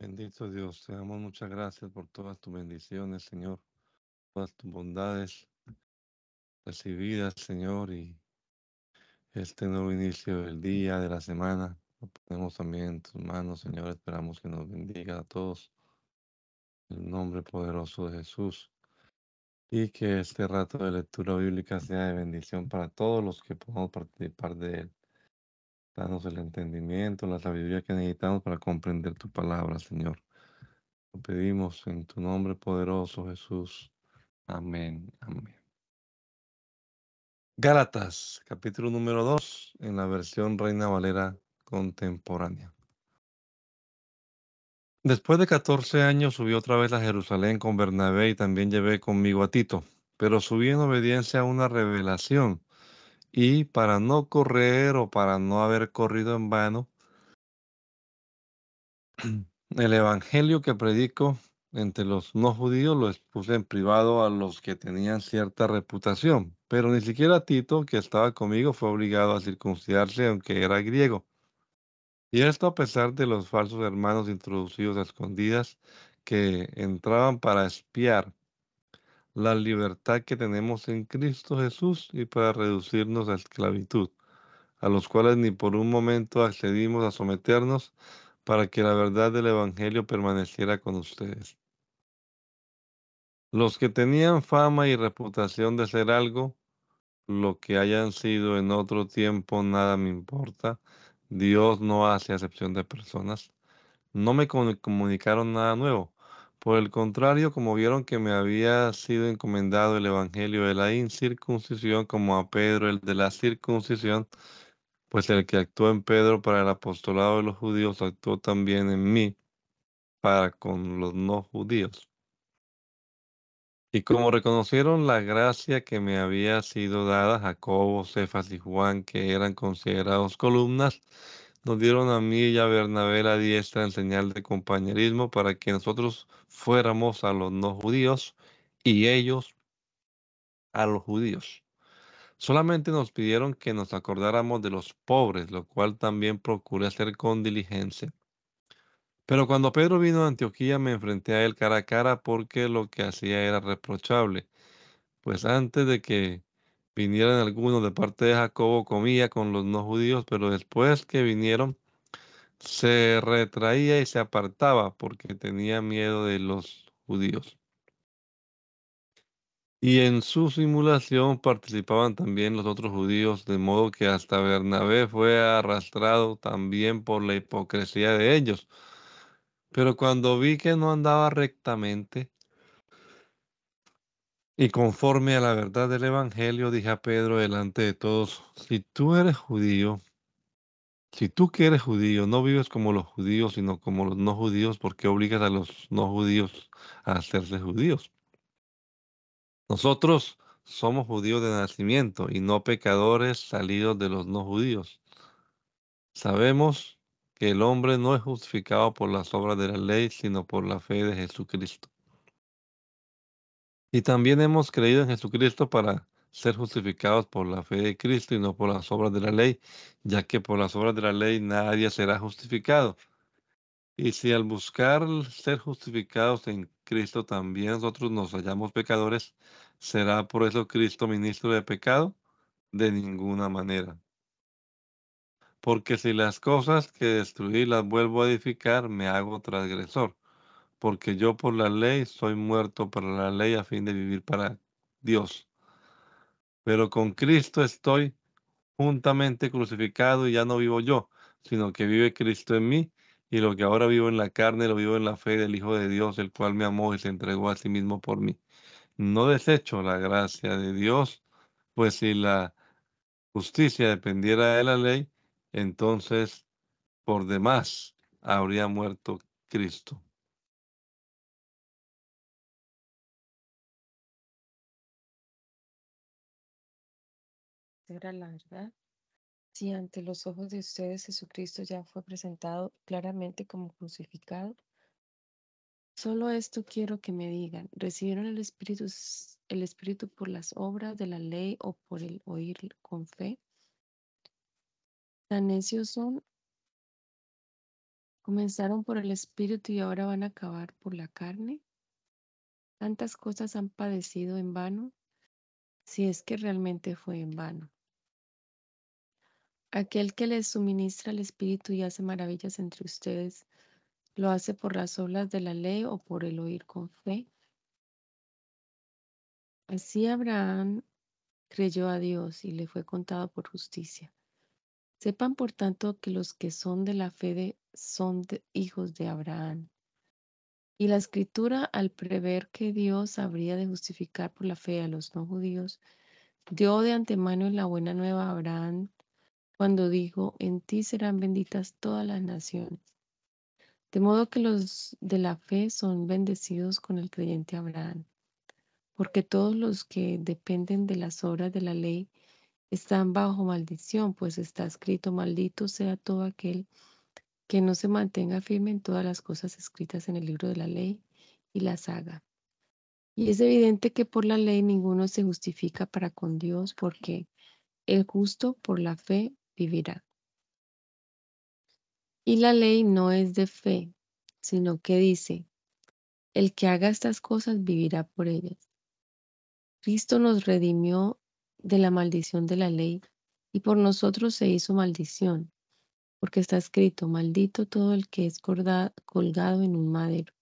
Bendito Dios, te damos muchas gracias por todas tus bendiciones, Señor, todas tus bondades recibidas, Señor, y este nuevo inicio del día, de la semana. Lo ponemos también en tus manos, Señor. Esperamos que nos bendiga a todos. En el nombre poderoso de Jesús. Y que este rato de lectura bíblica sea de bendición para todos los que podamos participar de él. Danos el entendimiento, la sabiduría que necesitamos para comprender tu palabra, Señor. Lo pedimos en tu nombre poderoso, Jesús. Amén. Amén. Gálatas, capítulo número 2, en la versión Reina Valera contemporánea. Después de 14 años subí otra vez a Jerusalén con Bernabé y también llevé conmigo a Tito, pero subí en obediencia a una revelación y para no correr o para no haber corrido en vano, el evangelio que predico entre los no judíos lo expuse en privado a los que tenían cierta reputación, pero ni siquiera Tito, que estaba conmigo, fue obligado a circuncidarse aunque era griego. Y esto a pesar de los falsos hermanos introducidos a escondidas que entraban para espiar la libertad que tenemos en Cristo Jesús y para reducirnos a esclavitud, a los cuales ni por un momento accedimos a someternos para que la verdad del Evangelio permaneciera con ustedes. Los que tenían fama y reputación de ser algo, lo que hayan sido en otro tiempo, nada me importa. Dios no hace acepción de personas. No me comunicaron nada nuevo por el contrario, como vieron que me había sido encomendado el Evangelio de la incircuncisión, como a Pedro el de la circuncisión, pues el que actuó en Pedro para el apostolado de los judíos actuó también en mí para con los no judíos. Y como reconocieron la gracia que me había sido dada, Jacobo, Cefas y Juan, que eran considerados columnas, nos dieron a mí y a Bernabé la diestra en señal de compañerismo para que nosotros fuéramos a los no judíos y ellos a los judíos. Solamente nos pidieron que nos acordáramos de los pobres, lo cual también procuré hacer con diligencia. Pero cuando Pedro vino a Antioquía me enfrenté a él cara a cara porque lo que hacía era reprochable. Pues antes de que vinieran algunos de parte de Jacobo, comía con los no judíos, pero después que vinieron, se retraía y se apartaba porque tenía miedo de los judíos. Y en su simulación participaban también los otros judíos, de modo que hasta Bernabé fue arrastrado también por la hipocresía de ellos. Pero cuando vi que no andaba rectamente, y conforme a la verdad del Evangelio, dije a Pedro delante de todos, si tú eres judío, si tú que eres judío, no vives como los judíos, sino como los no judíos, ¿por qué obligas a los no judíos a hacerse judíos? Nosotros somos judíos de nacimiento y no pecadores salidos de los no judíos. Sabemos que el hombre no es justificado por las obras de la ley, sino por la fe de Jesucristo. Y también hemos creído en Jesucristo para ser justificados por la fe de Cristo y no por las obras de la ley, ya que por las obras de la ley nadie será justificado. Y si al buscar ser justificados en Cristo también nosotros nos hallamos pecadores, ¿será por eso Cristo ministro de pecado? De ninguna manera. Porque si las cosas que destruí las vuelvo a edificar, me hago transgresor porque yo por la ley soy muerto para la ley a fin de vivir para Dios. Pero con Cristo estoy juntamente crucificado y ya no vivo yo, sino que vive Cristo en mí, y lo que ahora vivo en la carne lo vivo en la fe del Hijo de Dios, el cual me amó y se entregó a sí mismo por mí. No desecho la gracia de Dios, pues si la justicia dependiera de la ley, entonces por demás habría muerto Cristo. La verdad, si ante los ojos de ustedes Jesucristo ya fue presentado claramente como crucificado, solo esto quiero que me digan, ¿recibieron el Espíritu, el Espíritu por las obras de la ley o por el oír con fe? Tan necios son Comenzaron por el Espíritu y ahora van a acabar por la carne. Tantas cosas han padecido en vano, si es que realmente fue en vano. Aquel que les suministra el Espíritu y hace maravillas entre ustedes, ¿lo hace por las obras de la ley o por el oír con fe? Así Abraham creyó a Dios y le fue contado por justicia. Sepan por tanto que los que son de la fe son hijos de Abraham. Y la escritura, al prever que Dios habría de justificar por la fe a los no judíos, dio de antemano la buena nueva a Abraham cuando dijo, en ti serán benditas todas las naciones. De modo que los de la fe son bendecidos con el creyente Abraham, porque todos los que dependen de las obras de la ley están bajo maldición, pues está escrito, maldito sea todo aquel que no se mantenga firme en todas las cosas escritas en el libro de la ley y las haga. Y es evidente que por la ley ninguno se justifica para con Dios, porque el justo por la fe vivirá. Y la ley no es de fe, sino que dice, el que haga estas cosas vivirá por ellas. Cristo nos redimió de la maldición de la ley y por nosotros se hizo maldición porque está escrito, maldito todo el que es colgado en un madero.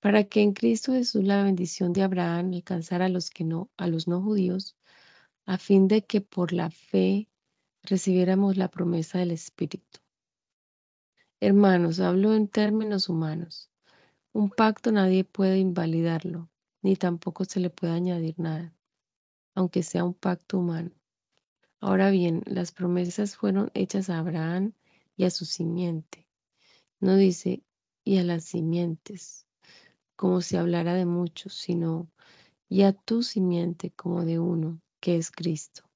Para que en Cristo Jesús la bendición de Abraham alcanzara a los que no, a los no judíos, a fin de que por la fe recibiéramos la promesa del Espíritu. Hermanos, hablo en términos humanos. Un pacto nadie puede invalidarlo, ni tampoco se le puede añadir nada, aunque sea un pacto humano. Ahora bien, las promesas fueron hechas a Abraham y a su simiente. No dice y a las simientes, como si hablara de muchos, sino y a tu simiente como de uno, que es Cristo.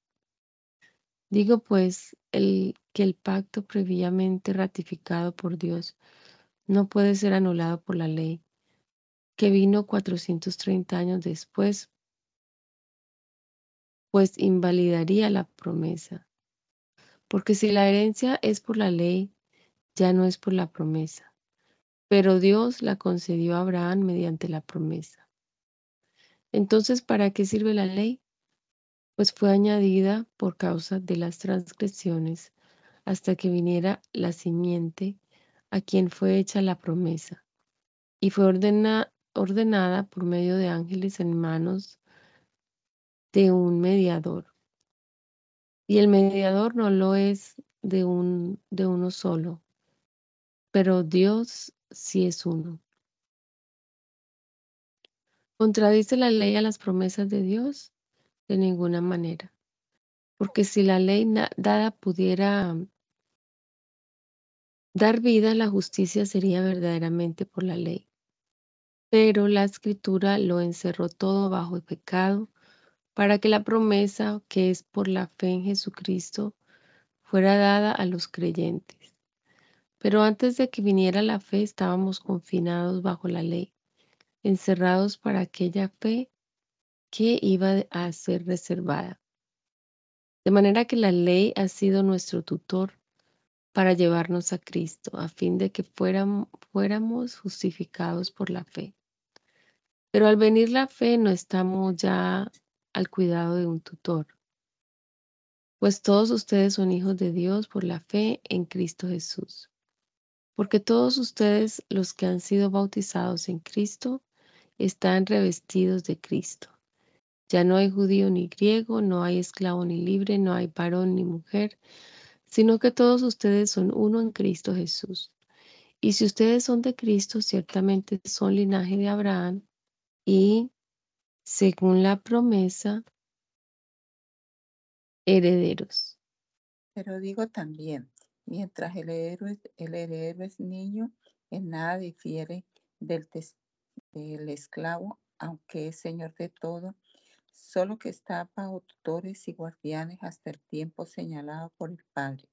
Digo pues el, que el pacto previamente ratificado por Dios no puede ser anulado por la ley, que vino 430 años después pues invalidaría la promesa. Porque si la herencia es por la ley, ya no es por la promesa. Pero Dios la concedió a Abraham mediante la promesa. Entonces, ¿para qué sirve la ley? Pues fue añadida por causa de las transgresiones hasta que viniera la simiente a quien fue hecha la promesa. Y fue ordenada por medio de ángeles en manos de un mediador. Y el mediador no lo es de, un, de uno solo, pero Dios sí es uno. ¿Contradice la ley a las promesas de Dios? De ninguna manera. Porque si la ley dada pudiera dar vida, la justicia sería verdaderamente por la ley. Pero la escritura lo encerró todo bajo el pecado para que la promesa que es por la fe en Jesucristo fuera dada a los creyentes. Pero antes de que viniera la fe estábamos confinados bajo la ley, encerrados para aquella fe que iba a ser reservada. De manera que la ley ha sido nuestro tutor para llevarnos a Cristo, a fin de que fuéramos, fuéramos justificados por la fe. Pero al venir la fe no estamos ya al cuidado de un tutor. Pues todos ustedes son hijos de Dios por la fe en Cristo Jesús. Porque todos ustedes, los que han sido bautizados en Cristo, están revestidos de Cristo. Ya no hay judío ni griego, no hay esclavo ni libre, no hay varón ni mujer, sino que todos ustedes son uno en Cristo Jesús. Y si ustedes son de Cristo, ciertamente son linaje de Abraham y según la promesa, herederos. Pero digo también, mientras el heredero, es niño, en nada difiere del esclavo, aunque es señor de todo, solo que está bajo tutores y guardianes hasta el tiempo señalado por el Padre.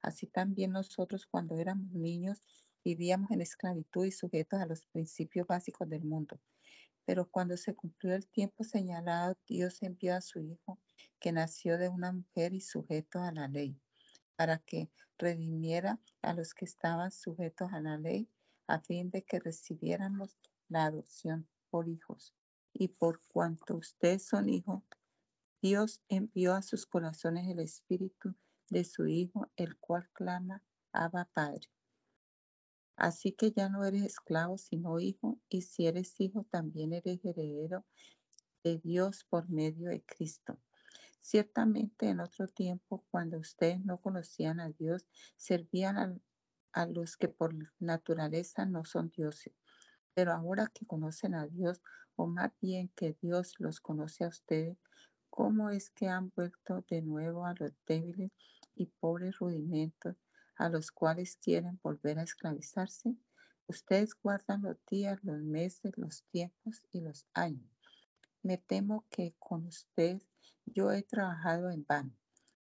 Así también nosotros cuando éramos niños vivíamos en esclavitud y sujetos a los principios básicos del mundo. Pero cuando se cumplió el tiempo señalado, Dios envió a su Hijo, que nació de una mujer y sujeto a la ley. para que redimiera a los que estaban sujetos a la ley, a fin de que recibiéramos la adopción por hijos. Y por cuanto ustedes son hijos, Dios envió a sus corazones el espíritu de su Hijo, el cual clama, Abba Padre. Así que ya no eres esclavo, sino hijo, y si eres hijo, también eres heredero de Dios por medio de Cristo. Ciertamente en otro tiempo, cuando ustedes no conocían a Dios, servían a, a los que por naturaleza no son dioses. Pero ahora que conocen a Dios, o más bien que Dios los conoce a ustedes, ¿cómo es que han vuelto de nuevo a los débiles y pobres rudimentos a los cuales quieren volver a esclavizarse? Ustedes guardan los días, los meses, los tiempos y los años. Me temo que con ustedes yo he trabajado en vano.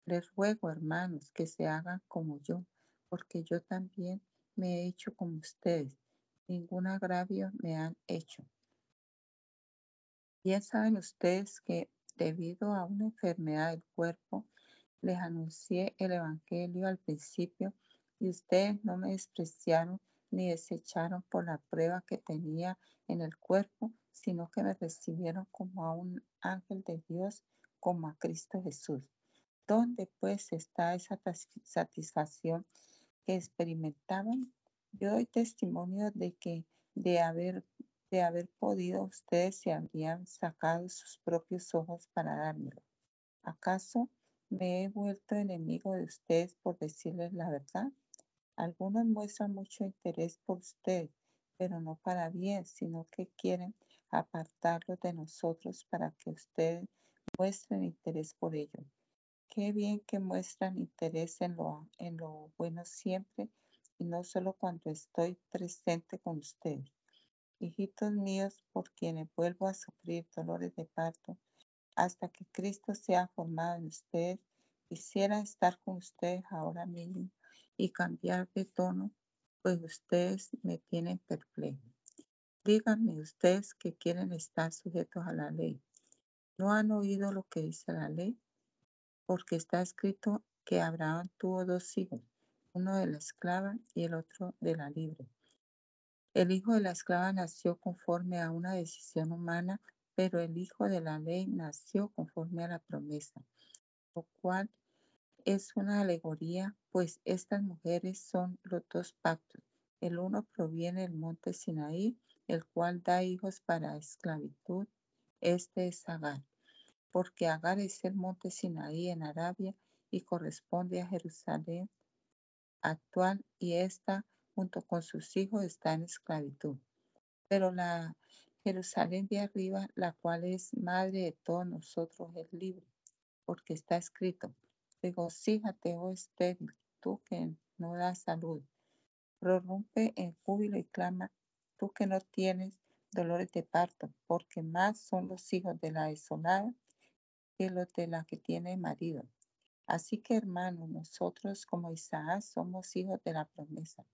Les ruego, hermanos, que se hagan como yo, porque yo también me he hecho como ustedes. Ningún agravio me han hecho. Bien saben ustedes que debido a una enfermedad del cuerpo, les anuncié el Evangelio al principio y ustedes no me despreciaron ni desecharon por la prueba que tenía en el cuerpo, sino que me recibieron como a un ángel de Dios, como a Cristo Jesús. ¿Dónde pues está esa satisfacción que experimentaban? Yo doy testimonio de que de haber de haber podido, ustedes se habrían sacado sus propios ojos para dármelo. ¿Acaso me he vuelto enemigo de ustedes por decirles la verdad? Algunos muestran mucho interés por ustedes, pero no para bien, sino que quieren apartarlos de nosotros para que ustedes muestren interés por ellos. Qué bien que muestran interés en lo, en lo bueno siempre y no solo cuando estoy presente con ustedes hijitos míos, por quienes vuelvo a sufrir dolores de parto, hasta que Cristo sea formado en ustedes, quisiera estar con ustedes ahora mismo y cambiar de tono, pues ustedes me tienen perplejo. Díganme ustedes que quieren estar sujetos a la ley. ¿No han oído lo que dice la ley? Porque está escrito que Abraham tuvo dos hijos, uno de la esclava y el otro de la libre. El hijo de la esclava nació conforme a una decisión humana, pero el hijo de la ley nació conforme a la promesa, lo cual es una alegoría, pues estas mujeres son los dos pactos. El uno proviene del monte Sinaí, el cual da hijos para esclavitud. Este es Agar, porque Agar es el monte Sinaí en Arabia y corresponde a Jerusalén actual y esta junto con sus hijos está en esclavitud. Pero la Jerusalén de arriba, la cual es madre de todos nosotros, es libre, porque está escrito, regocíjate, oh estéril, tú que no das salud, prorrumpe en júbilo y clama, tú que no tienes dolores de parto, porque más son los hijos de la desolada que los de la que tiene marido. Así que hermanos, nosotros como Isaac somos hijos de la promesa.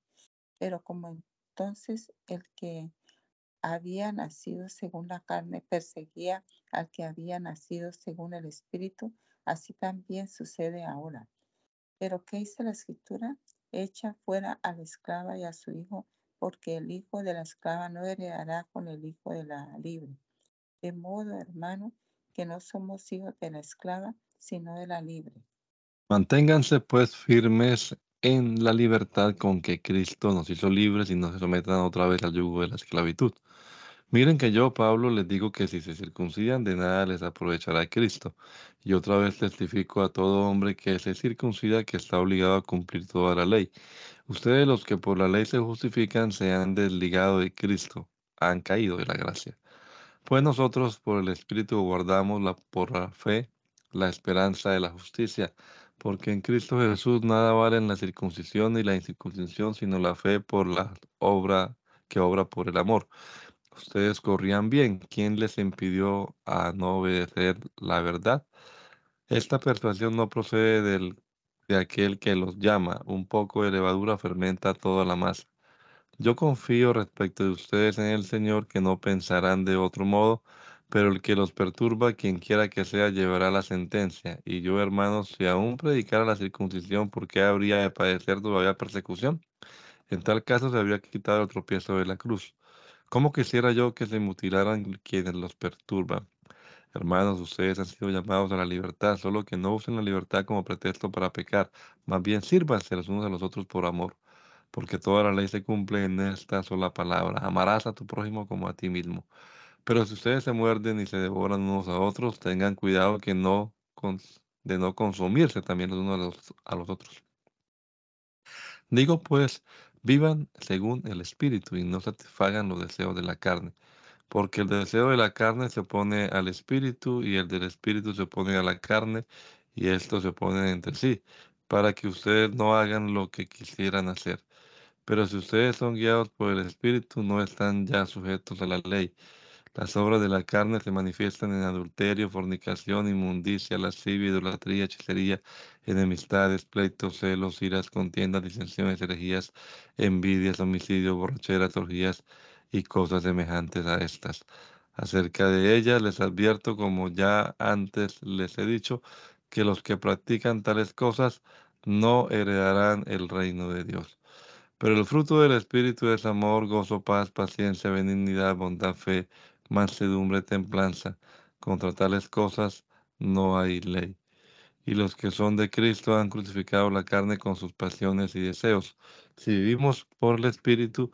Pero como entonces el que había nacido según la carne perseguía al que había nacido según el Espíritu, así también sucede ahora. Pero ¿qué dice la Escritura? Echa fuera a la esclava y a su hijo, porque el hijo de la esclava no heredará con el hijo de la libre. De modo, hermano, que no somos hijos de la esclava, sino de la libre. Manténganse pues firmes en la libertad con que Cristo nos hizo libres y no se sometan otra vez al yugo de la esclavitud. Miren que yo, Pablo, les digo que si se circuncidan, de nada les aprovechará Cristo. Y otra vez testifico a todo hombre que se circuncida que está obligado a cumplir toda la ley. Ustedes los que por la ley se justifican se han desligado de Cristo, han caído de la gracia. Pues nosotros por el Espíritu guardamos la, por la fe la esperanza de la justicia porque en Cristo Jesús nada vale en la circuncisión ni la incircuncisión, sino la fe por la obra que obra por el amor. Ustedes corrían bien. ¿Quién les impidió a no obedecer la verdad? Esta persuasión no procede del, de aquel que los llama. Un poco de levadura fermenta toda la masa. Yo confío respecto de ustedes en el Señor que no pensarán de otro modo, pero el que los perturba, quien quiera que sea, llevará la sentencia. Y yo, hermanos, si aún predicara la circuncisión, ¿por qué habría de padecer todavía persecución? En tal caso se habría quitado el tropiezo de la cruz. ¿Cómo quisiera yo que se mutilaran quienes los perturban? Hermanos, ustedes han sido llamados a la libertad, solo que no usen la libertad como pretexto para pecar, más bien sírvanse los unos a los otros por amor, porque toda la ley se cumple en esta sola palabra, amarás a tu prójimo como a ti mismo. Pero si ustedes se muerden y se devoran unos a otros, tengan cuidado que no de no consumirse también los unos a los, a los otros. Digo pues, vivan según el Espíritu y no satisfagan los deseos de la carne, porque el deseo de la carne se opone al Espíritu y el del Espíritu se opone a la carne y estos se oponen entre sí, para que ustedes no hagan lo que quisieran hacer. Pero si ustedes son guiados por el Espíritu, no están ya sujetos a la ley. Las obras de la carne se manifiestan en adulterio, fornicación, inmundicia, lascivia, idolatría, hechicería, enemistades, pleitos, celos, iras, contiendas, disensiones, herejías, envidias, homicidios, borracheras, orgías y cosas semejantes a estas. Acerca de ellas les advierto, como ya antes les he dicho, que los que practican tales cosas no heredarán el reino de Dios. Pero el fruto del Espíritu es amor, gozo, paz, paciencia, benignidad, bondad, fe, mansedumbre, templanza. Contra tales cosas no hay ley. Y los que son de Cristo han crucificado la carne con sus pasiones y deseos. Si vivimos por el Espíritu,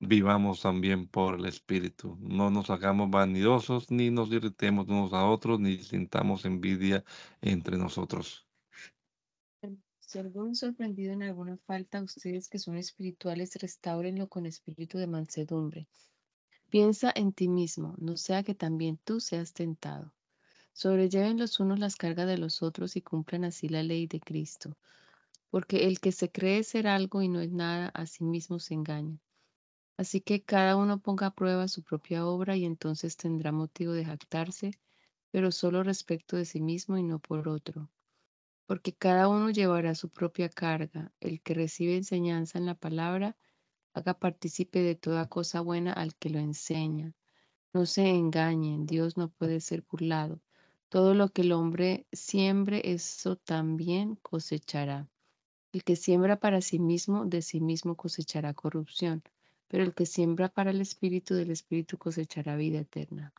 vivamos también por el Espíritu. No nos hagamos vanidosos, ni nos irritemos unos a otros, ni sintamos envidia entre nosotros. Si algún sorprendido en alguna falta, ustedes que son espirituales, restáurenlo con espíritu de mansedumbre Piensa en ti mismo, no sea que también tú seas tentado. Sobrelleven los unos las cargas de los otros y cumplan así la ley de Cristo. Porque el que se cree ser algo y no es nada, a sí mismo se engaña. Así que cada uno ponga a prueba su propia obra y entonces tendrá motivo de jactarse, pero solo respecto de sí mismo y no por otro. Porque cada uno llevará su propia carga. El que recibe enseñanza en la palabra, haga partícipe de toda cosa buena al que lo enseña. No se engañen, Dios no puede ser burlado. Todo lo que el hombre siembre, eso también cosechará. El que siembra para sí mismo, de sí mismo cosechará corrupción, pero el que siembra para el Espíritu, del Espíritu cosechará vida eterna.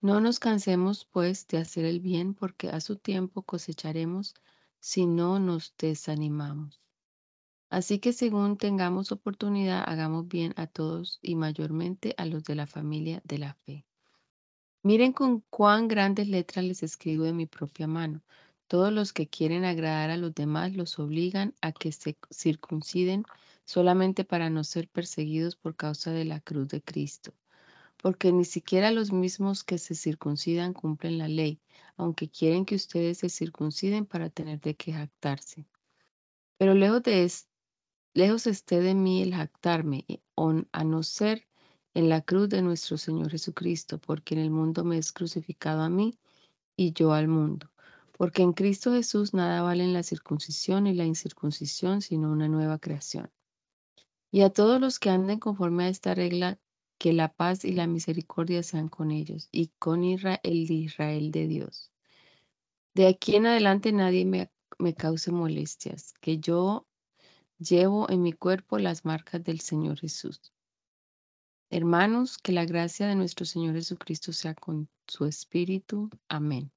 No nos cansemos, pues, de hacer el bien, porque a su tiempo cosecharemos si no nos desanimamos. Así que según tengamos oportunidad, hagamos bien a todos y mayormente a los de la familia de la fe. Miren con cuán grandes letras les escribo de mi propia mano. Todos los que quieren agradar a los demás los obligan a que se circunciden solamente para no ser perseguidos por causa de la cruz de Cristo. Porque ni siquiera los mismos que se circuncidan cumplen la ley, aunque quieren que ustedes se circunciden para tener de qué jactarse. Pero lejos de, Lejos esté de mí el jactarme, a no ser en la cruz de nuestro Señor Jesucristo, porque en el mundo me es crucificado a mí y yo al mundo. Porque en Cristo Jesús nada valen la circuncisión y la incircuncisión, sino una nueva creación. Y a todos los que anden conforme a esta regla, que la paz y la misericordia sean con ellos y con Israel, el Israel de Dios. De aquí en adelante nadie me, me cause molestias, que yo Llevo en mi cuerpo las marcas del Señor Jesús. Hermanos, que la gracia de nuestro Señor Jesucristo sea con su espíritu. Amén.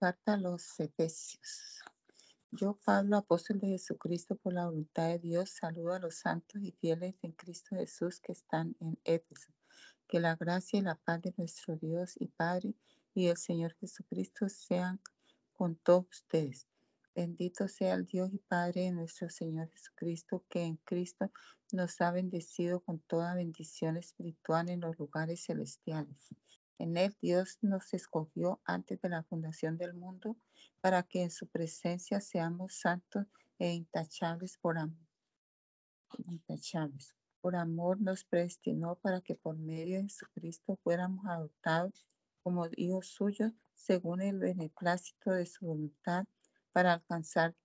Carta a los Efesios. Yo, Pablo, apóstol de Jesucristo, por la voluntad de Dios, saludo a los santos y fieles en Cristo Jesús que están en Éfeso. Que la gracia y la paz de nuestro Dios y Padre y el Señor Jesucristo sean con todos ustedes. Bendito sea el Dios y Padre de nuestro Señor Jesucristo, que en Cristo nos ha bendecido con toda bendición espiritual en los lugares celestiales. En Él Dios nos escogió antes de la fundación del mundo para que en su presencia seamos santos e intachables por amor. Intachables. Por amor nos predestinó para que por medio de Jesucristo fuéramos adoptados como hijos suyos según el beneplácito de su voluntad para alcanzar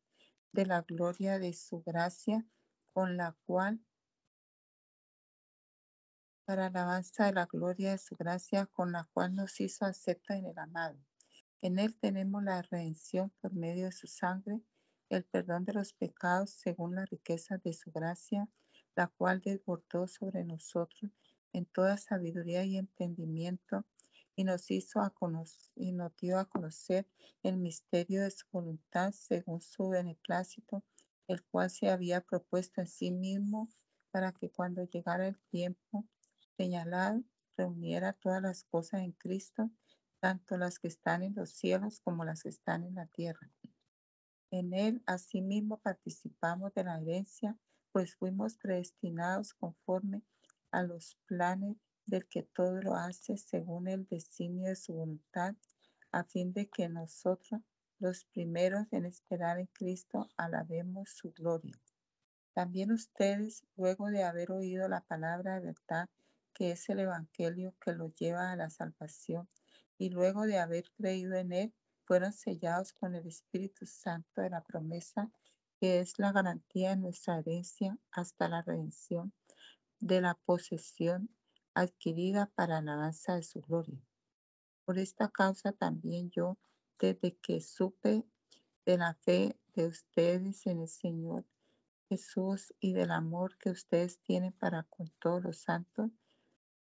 de la gloria de su gracia con la cual para alabanza de la gloria de su gracia con la cual nos hizo acepta en el amado. En él tenemos la redención por medio de su sangre, el perdón de los pecados según la riqueza de su gracia, la cual desbordó sobre nosotros en toda sabiduría y entendimiento y nos hizo a conocer, y nos dio a conocer el misterio de su voluntad según su beneplácito, el cual se había propuesto en sí mismo para que cuando llegara el tiempo señalado reuniera todas las cosas en Cristo, tanto las que están en los cielos como las que están en la tierra. En él asimismo participamos de la herencia, pues fuimos predestinados conforme a los planes del que todo lo hace según el designio de su voluntad, a fin de que nosotros, los primeros en esperar en Cristo, alabemos su gloria. También ustedes, luego de haber oído la palabra de verdad, que es el Evangelio que los lleva a la salvación, y luego de haber creído en él, fueron sellados con el Espíritu Santo de la promesa, que es la garantía de nuestra herencia hasta la redención de la posesión adquirida para alabanza de su gloria. Por esta causa también yo, desde que supe de la fe de ustedes en el Señor Jesús y del amor que ustedes tienen para con todos los santos,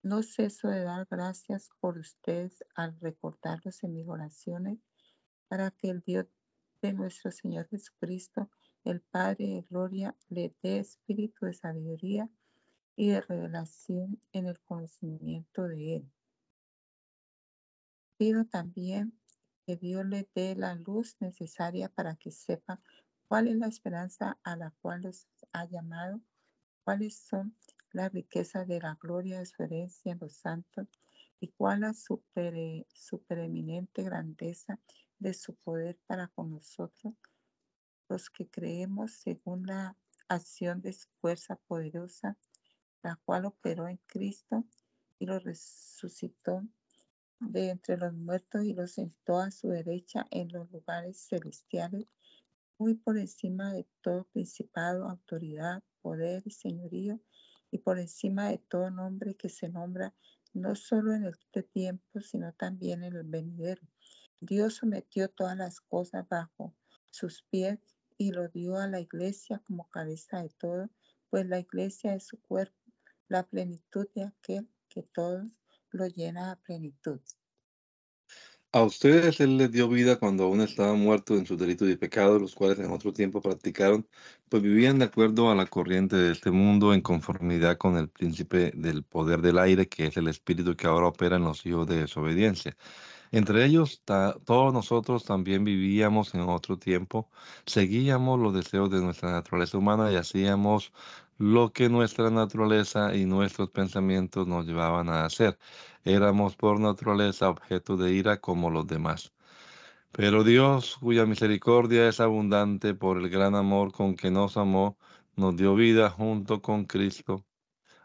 no ceso de dar gracias por ustedes al recordarlos en mis oraciones, para que el Dios de nuestro Señor Jesucristo, el Padre de gloria, le dé espíritu de sabiduría y de revelación en el conocimiento de Él. Pido también que Dios le dé la luz necesaria para que sepa cuál es la esperanza a la cual los ha llamado, cuáles son las riquezas de la gloria de su herencia en los santos y cuál la super, supereminente grandeza de su poder para con nosotros, los que creemos según la acción de su fuerza poderosa la cual operó en Cristo y lo resucitó de entre los muertos y lo sentó a su derecha en los lugares celestiales, muy por encima de todo principado, autoridad, poder y señorío, y por encima de todo nombre que se nombra no solo en este tiempo, sino también en el venidero. Dios sometió todas las cosas bajo sus pies y lo dio a la iglesia como cabeza de todo, pues la iglesia es su cuerpo la plenitud de aquel que todos lo llena a plenitud. A ustedes Él les dio vida cuando aún estaban muertos en sus delitos y pecados, los cuales en otro tiempo practicaron, pues vivían de acuerdo a la corriente de este mundo en conformidad con el príncipe del poder del aire, que es el espíritu que ahora opera en los hijos de desobediencia. Entre ellos, todos nosotros también vivíamos en otro tiempo, seguíamos los deseos de nuestra naturaleza humana y hacíamos lo que nuestra naturaleza y nuestros pensamientos nos llevaban a hacer. Éramos por naturaleza objeto de ira como los demás. Pero Dios, cuya misericordia es abundante por el gran amor con que nos amó, nos dio vida junto con Cristo,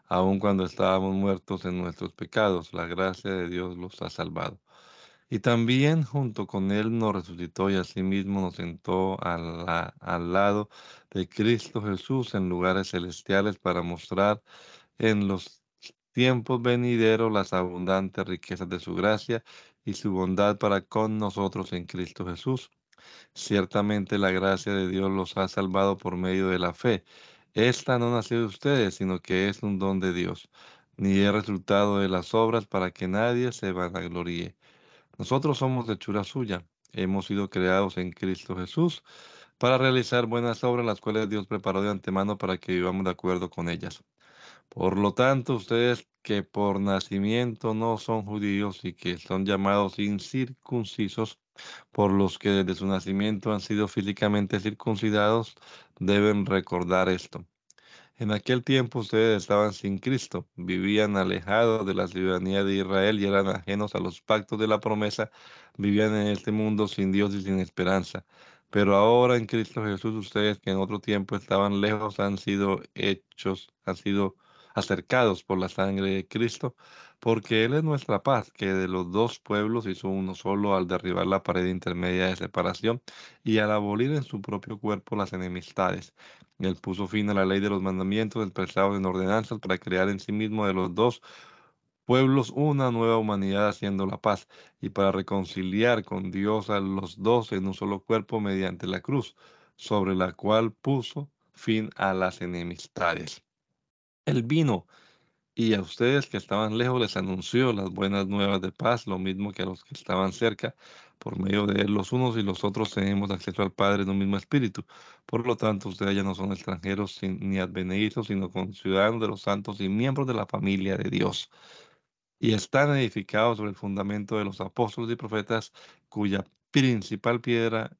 aun cuando estábamos muertos en nuestros pecados. La gracia de Dios los ha salvado. Y también junto con Él nos resucitó y asimismo nos sentó al, lado de Cristo Jesús en lugares celestiales para mostrar en los tiempos venideros las abundantes riquezas de su gracia y su bondad para con nosotros en Cristo Jesús. Ciertamente la gracia de Dios los ha salvado por medio de la fe. Esta no nació de ustedes, sino que es un don de Dios, ni es resultado de las obras para que nadie se vanagloríe. Nosotros somos hechura suya, hemos sido creados en Cristo Jesús para realizar buenas obras, las cuales Dios preparó de antemano para que vivamos de acuerdo con ellas. Por lo tanto, ustedes que por nacimiento no son judíos y que son llamados incircuncisos, por los que desde su nacimiento han sido físicamente circuncidados, deben recordar esto. En aquel tiempo ustedes estaban sin Cristo, vivían alejados de la ciudadanía de Israel y eran ajenos a los pactos de la promesa, vivían en este mundo sin Dios y sin esperanza. Pero ahora en Cristo Jesús ustedes que en otro tiempo estaban lejos han sido hechos, han sido acercados por la sangre de Cristo, porque Él es nuestra paz, que de los dos pueblos hizo uno solo al derribar la pared intermedia de separación y al abolir en su propio cuerpo las enemistades. Él puso fin a la ley de los mandamientos expresados en ordenanzas para crear en sí mismo de los dos pueblos una nueva humanidad haciendo la paz y para reconciliar con Dios a los dos en un solo cuerpo mediante la cruz, sobre la cual puso fin a las enemistades. Él vino y a ustedes que estaban lejos les anunció las buenas nuevas de paz, lo mismo que a los que estaban cerca. Por medio de él los unos y los otros tenemos acceso al Padre en un mismo espíritu. Por lo tanto, ustedes ya no son extranjeros ni advenedizos, sino con ciudadanos de los santos y miembros de la familia de Dios y están edificados sobre el fundamento de los apóstoles y profetas, cuya principal piedra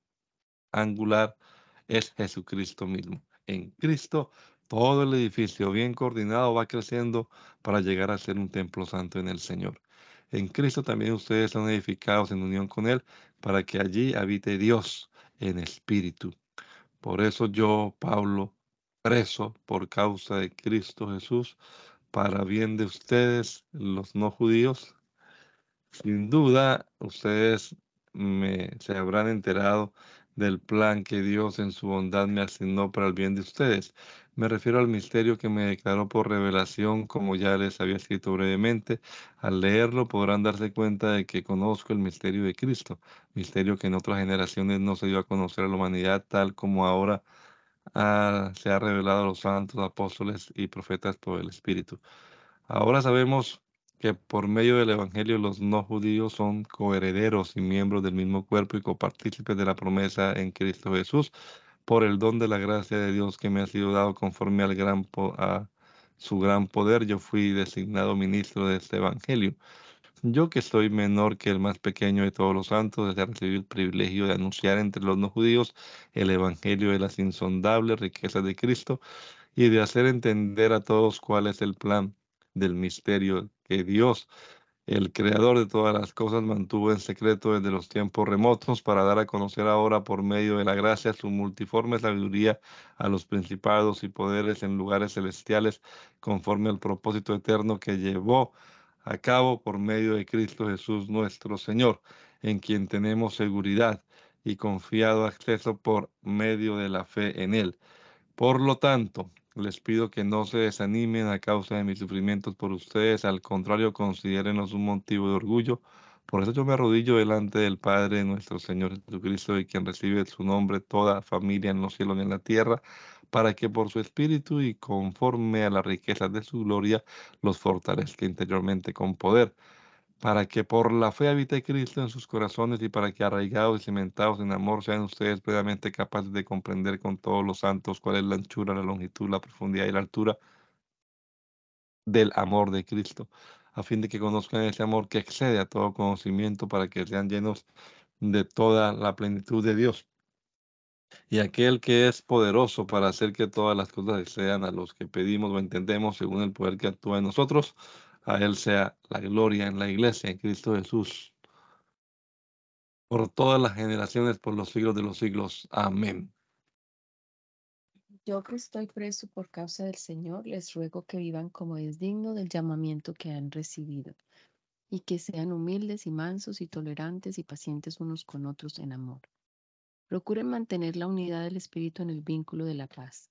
angular es Jesucristo mismo. En Cristo, todo el edificio bien coordinado va creciendo para llegar a ser un templo santo en el Señor. En Cristo también ustedes son edificados en unión con Él para que allí habite Dios en espíritu. Por eso yo, Pablo, preso por causa de Cristo Jesús, para bien de ustedes, los no judíos. Sin duda, ustedes me, se habrán enterado del plan que Dios en su bondad me asignó para el bien de ustedes. Me refiero al misterio que me declaró por revelación, como ya les había escrito brevemente. Al leerlo podrán darse cuenta de que conozco el misterio de Cristo, misterio que en otras generaciones no se dio a conocer a la humanidad tal como ahora se ha revelado a los santos, apóstoles y profetas por el Espíritu. Ahora sabemos que por medio del Evangelio los no judíos son coherederos y miembros del mismo cuerpo y copartícipes de la promesa en Cristo Jesús por el don de la gracia de Dios que me ha sido dado conforme al gran a su gran poder. Yo fui designado ministro de este Evangelio. Yo que soy menor que el más pequeño de todos los santos, desde recibir el privilegio de anunciar entre los no judíos el Evangelio de las insondables riquezas de Cristo y de hacer entender a todos cuál es el plan del misterio que Dios, el creador de todas las cosas, mantuvo en secreto desde los tiempos remotos para dar a conocer ahora por medio de la gracia su multiforme sabiduría a los principados y poderes en lugares celestiales conforme al propósito eterno que llevó a cabo por medio de Cristo Jesús nuestro Señor, en quien tenemos seguridad y confiado acceso por medio de la fe en Él. Por lo tanto, les pido que no se desanimen a causa de mis sufrimientos por ustedes, al contrario, considérenlos un motivo de orgullo. Por eso yo me arrodillo delante del Padre nuestro Señor Jesucristo, y quien recibe su nombre toda familia en los cielos y en la tierra, para que por su espíritu y conforme a las riquezas de su gloria los fortalezca interiormente con poder, para que por la fe habite Cristo en sus corazones y para que arraigados y cimentados en amor sean ustedes plenamente capaces de comprender con todos los santos cuál es la anchura, la longitud, la profundidad y la altura del amor de Cristo, a fin de que conozcan ese amor que excede a todo conocimiento para que sean llenos de toda la plenitud de Dios. Y aquel que es poderoso para hacer que todas las cosas sean a los que pedimos o entendemos según el poder que actúa en nosotros, a Él sea la gloria en la iglesia, en Cristo Jesús, por todas las generaciones, por los siglos de los siglos. Amén. Yo que estoy preso por causa del Señor, les ruego que vivan como es digno del llamamiento que han recibido, y que sean humildes y mansos y tolerantes y pacientes unos con otros en amor Procuren mantener la unidad del Espíritu en el vínculo de la paz.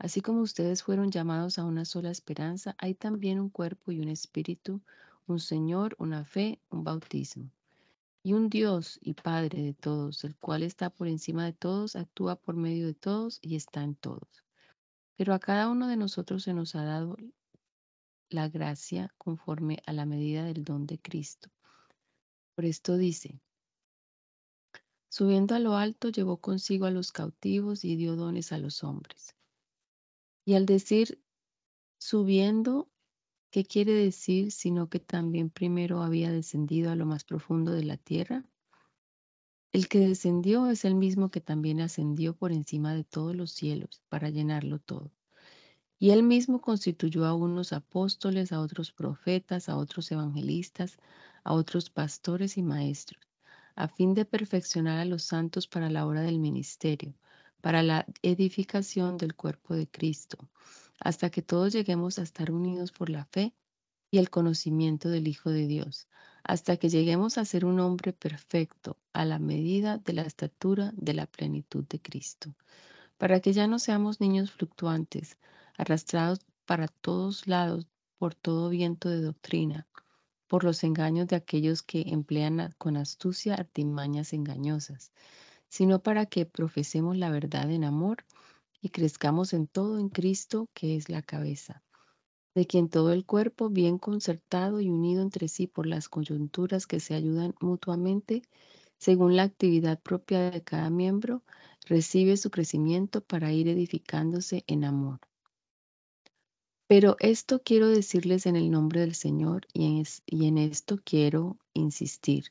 Así como ustedes fueron llamados a una sola esperanza, hay también un cuerpo y un espíritu, un Señor, una fe, un bautismo. Y un Dios y Padre de todos, el cual está por encima de todos, actúa por medio de todos y está en todos. Pero a cada uno de nosotros se nos ha dado la gracia conforme a la medida del don de Cristo. Por esto dice, Subiendo a lo alto, llevó consigo a los cautivos y dio dones a los hombres. Y al decir subiendo, ¿qué quiere decir sino que también primero había descendido a lo más profundo de la tierra? El que descendió es el mismo que también ascendió por encima de todos los cielos para llenarlo todo. Y él mismo constituyó a unos apóstoles, a otros profetas, a otros evangelistas, a otros pastores y maestros a fin de perfeccionar a los santos para la obra del ministerio, para la edificación del cuerpo de Cristo, hasta que todos lleguemos a estar unidos por la fe y el conocimiento del Hijo de Dios, hasta que lleguemos a ser un hombre perfecto a la medida de la estatura de la plenitud de Cristo, para que ya no seamos niños fluctuantes, arrastrados para todos lados por todo viento de doctrina, por los engaños de aquellos que emplean con astucia artimañas engañosas, sino para que profesemos la verdad en amor y crezcamos en todo en Cristo, que es la cabeza, de quien todo el cuerpo, bien concertado y unido entre sí por las coyunturas que se ayudan mutuamente, según la actividad propia de cada miembro, recibe su crecimiento para ir edificándose en amor. Pero esto quiero decirles en el nombre del Señor y en, esto quiero insistir.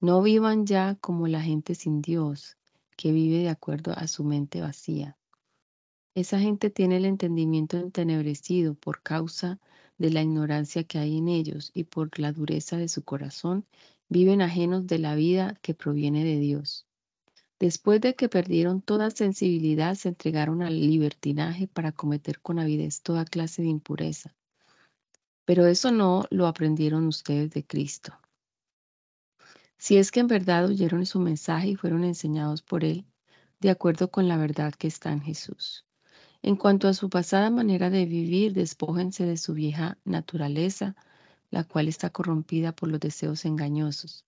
No vivan ya como la gente sin Dios, que vive de acuerdo a su mente vacía esa gente tiene el entendimiento entenebrecido por causa de la ignorancia que hay en ellos y por la dureza de su corazón, viven ajenos de la vida que proviene de Dios. Después de que perdieron toda sensibilidad, se entregaron al libertinaje para cometer con avidez toda clase de impureza. Pero eso no lo aprendieron ustedes de Cristo. Si es que en verdad oyeron su mensaje y fueron enseñados por él, de acuerdo con la verdad que está en Jesús. En cuanto a su pasada manera de vivir, despójense de su vieja naturaleza, la cual está corrompida por los deseos engañosos.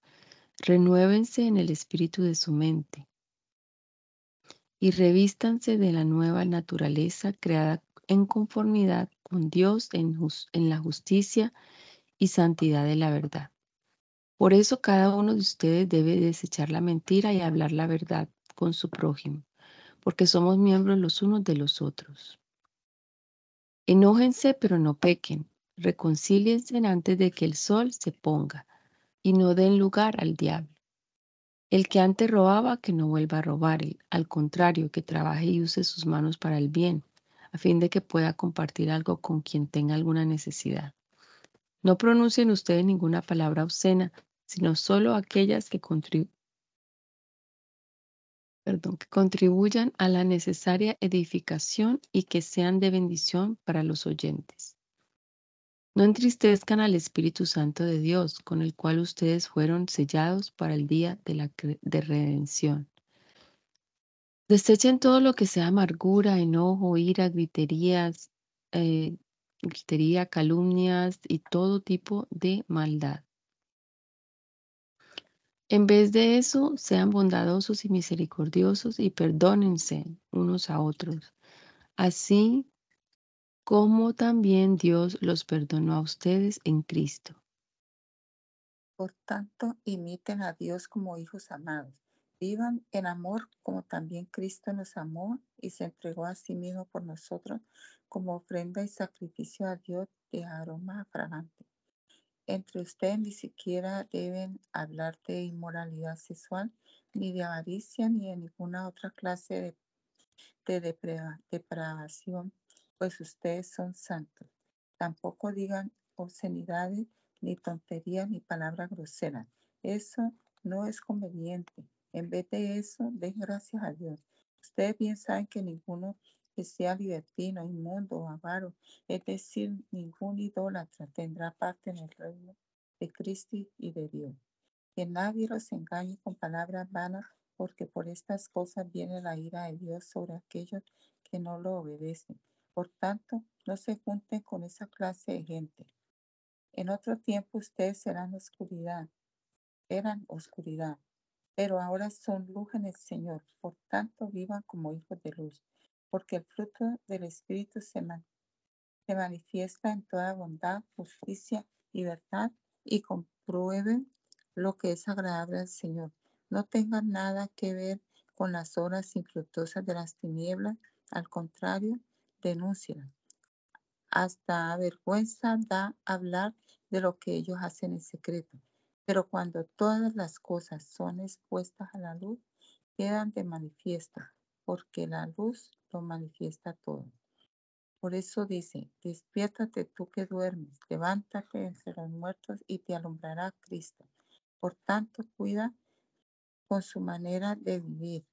Renuévense en el espíritu de su mente y revístanse de la nueva naturaleza creada en conformidad con Dios en, en la justicia y santidad de la verdad. Por eso cada uno de ustedes debe desechar la mentira y hablar la verdad con su prójimo porque somos miembros los unos de los otros. Enójense, pero no pequen. Reconcíliense antes de que el sol se ponga y no den lugar al diablo. El que antes robaba, que no vuelva a robar. Al contrario, que trabaje y use sus manos para el bien, a fin de que pueda compartir algo con quien tenga alguna necesidad. No pronuncien ustedes ninguna palabra obscena, sino solo aquellas que contribuyen perdón, que contribuyan a la necesaria edificación y que sean de bendición para los oyentes. No entristezcan al Espíritu Santo de Dios, con el cual ustedes fueron sellados para el día de, la, de redención. Desechen todo lo que sea amargura, enojo, ira, griterías, eh, gritería, calumnias y todo tipo de maldad. En vez de eso, sean bondadosos y misericordiosos y perdónense unos a otros, así como también Dios los perdonó a ustedes en Cristo. Por tanto, imiten a Dios como hijos amados. Vivan en amor como también Cristo nos amó y se entregó a sí mismo por nosotros como ofrenda y sacrificio a Dios de aroma fragante. Entre ustedes ni siquiera deben hablar de inmoralidad sexual, ni de avaricia, ni de ninguna otra clase de, depravación, pues ustedes son santos. Tampoco digan obscenidades, ni tonterías, ni palabras groseras. Eso no es conveniente. En vez de eso, den gracias a Dios. Ustedes bien saben que ninguno que sea libertino, inmundo o avaro, es decir, ningún idólatra tendrá parte en el reino de Cristo y de Dios. Que nadie los engañe con palabras vanas, porque por estas cosas viene la ira de Dios sobre aquellos que no lo obedecen. Por tanto, no se junten con esa clase de gente. En otro tiempo ustedes serán oscuridad, eran oscuridad, pero ahora son luz en el Señor. Por tanto, vivan como hijos de luz porque el fruto del Espíritu se, manifiesta en toda bondad, justicia y verdad y comprueben lo que es agradable al Señor. No tengan nada que ver con las obras infructuosas de las tinieblas, al contrario, denúncialas. Hasta vergüenza da hablar de lo que ellos hacen en secreto. Pero cuando todas las cosas son expuestas a la luz, quedan de manifiesto, porque la luz lo manifiesta todo. Por eso dice, despiértate tú que duermes, levántate entre los muertos y te alumbrará Cristo. Por tanto, cuida con su manera de vivir.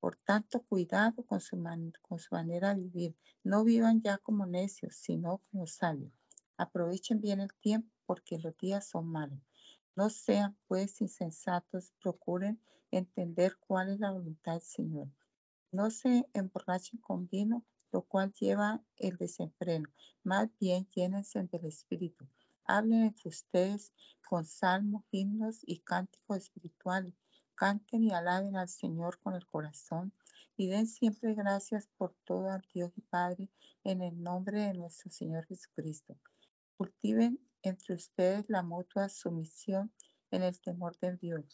Por tanto, cuidado con su, con su manera de vivir. No vivan ya como necios, sino como sabios. Aprovechen bien el tiempo porque los días son malos. No sean pues insensatos, procuren entender cuál es la voluntad del Señor. No se emborrachen con vino, lo cual lleva el desenfreno. Más bien llénense del Espíritu. Hablen entre ustedes con salmos, himnos y cánticos espirituales Canten y alaben al Señor con el corazón y den siempre gracias por todo al Dios y Padre en el nombre de nuestro Señor Jesucristo. Cultiven entre ustedes la mutua sumisión en el temor de Dios.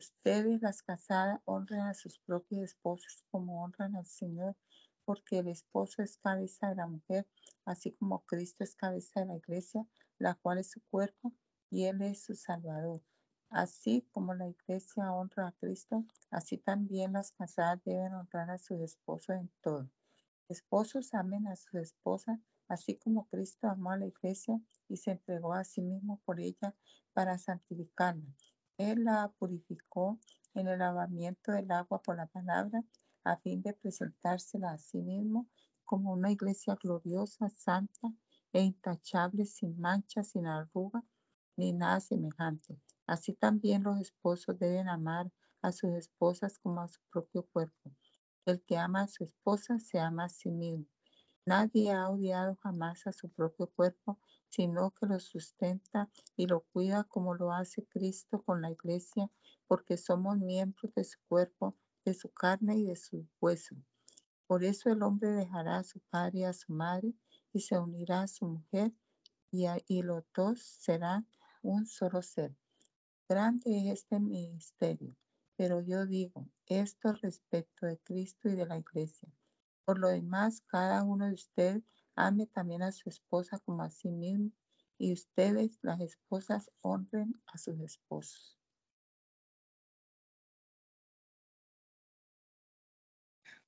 Ustedes, las casadas, honren a sus propios esposos como honran al Señor, porque el esposo es cabeza de la mujer, así como Cristo es cabeza de la iglesia, la cual es su cuerpo y Él es su Salvador. Así como la iglesia honra a Cristo, así también las casadas deben honrar a sus esposos en todo. Esposos amen a sus esposas, así como Cristo amó a la iglesia y se entregó a sí mismo por ella para santificarla. Él la purificó en el lavamiento del agua por la palabra, a fin de presentársela a sí mismo como una iglesia gloriosa, santa e intachable, sin mancha, sin arruga, ni nada semejante Así también los esposos deben amar a sus esposas como a su propio cuerpo. El que ama a su esposa se ama a sí mismo. Nadie ha odiado jamás a su propio cuerpo, sino que lo sustenta y lo cuida como lo hace Cristo con la iglesia, porque somos miembros de su cuerpo, de su carne y de su hueso. Por eso el hombre dejará a su padre y a su madre y se unirá a su mujer y, y los dos serán un solo ser. Grande es este ministerio, pero yo digo esto respecto de Cristo y de la iglesia. Por lo demás, cada uno de ustedes ame también a su esposa como a sí mismo, y ustedes, las esposas, honren a sus esposos.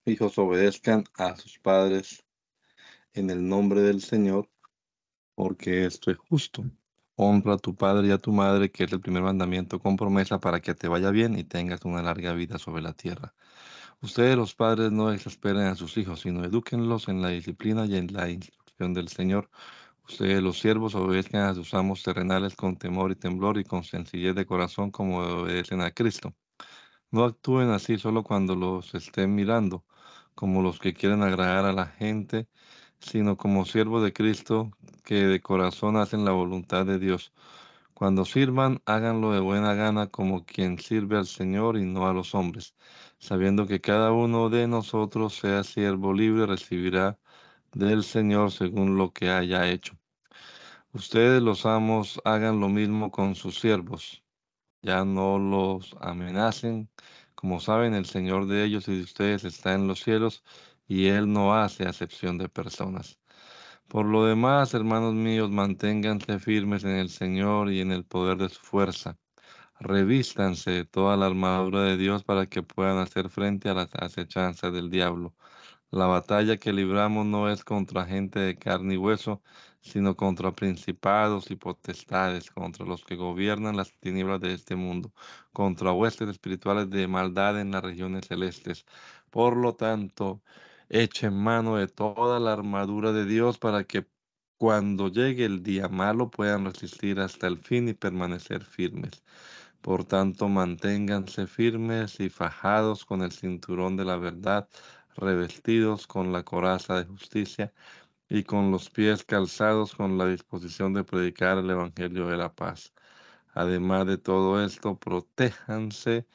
Hijos, obedezcan a sus padres en el nombre del Señor, porque esto es justo. Honra a tu padre y a tu madre, que es el primer mandamiento con promesa para que te vaya bien y tengas una larga vida sobre la tierra. Ustedes los padres no desesperen a sus hijos, sino edúquenlos en la disciplina y en la instrucción del Señor. Ustedes los siervos obedezcan a sus amos terrenales con temor y temblor y con sencillez de corazón como obedecen a Cristo. No actúen así solo cuando los estén mirando, como los que quieren agradar a la gente, sino como siervos de Cristo que de corazón hacen la voluntad de Dios. Cuando sirvan, háganlo de buena gana como quien sirve al Señor y no a los hombres, sabiendo que cada uno de nosotros, sea siervo libre, recibirá del Señor según lo que haya hecho. Ustedes los amos hagan lo mismo con sus siervos. Ya no los amenacen. Como saben, el Señor de ellos y de ustedes está en los cielos y Él no hace acepción de personas. Por lo demás, hermanos míos, manténganse firmes en el Señor y en el poder de su fuerza. Revístanse toda la armadura de Dios para que puedan hacer frente a las acechanzas del diablo. La batalla que libramos no es contra gente de carne y hueso, sino contra principados y potestades, contra los que gobiernan las tinieblas de este mundo, contra huestes espirituales de maldad en las regiones celestes. Por lo tanto, echen mano de toda la armadura de Dios para que cuando llegue el día malo puedan resistir hasta el fin y permanecer firmes. Por tanto, manténganse firmes y fajados con el cinturón de la verdad, revestidos con la coraza de justicia y con los pies calzados con la disposición de predicar el Evangelio de la paz. Además de todo esto, protéjanse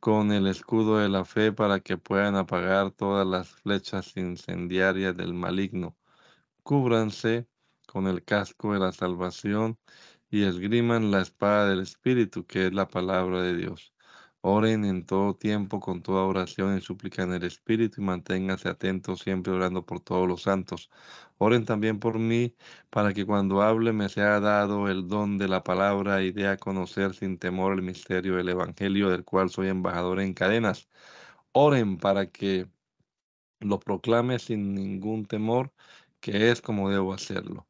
con el escudo de la fe para que puedan apagar todas las flechas incendiarias del maligno. Cúbranse con el casco de la salvación y esgriman la espada del Espíritu, que es la palabra de Dios. Oren en todo tiempo con toda oración y súplica en el Espíritu y manténganse atentos siempre orando por todos los santos. Oren también por mí para que cuando hable me sea dado el don de la palabra y dé a conocer sin temor el misterio del Evangelio del cual soy embajador en cadenas. Oren para que lo proclame sin ningún temor, que es como debo hacerlo.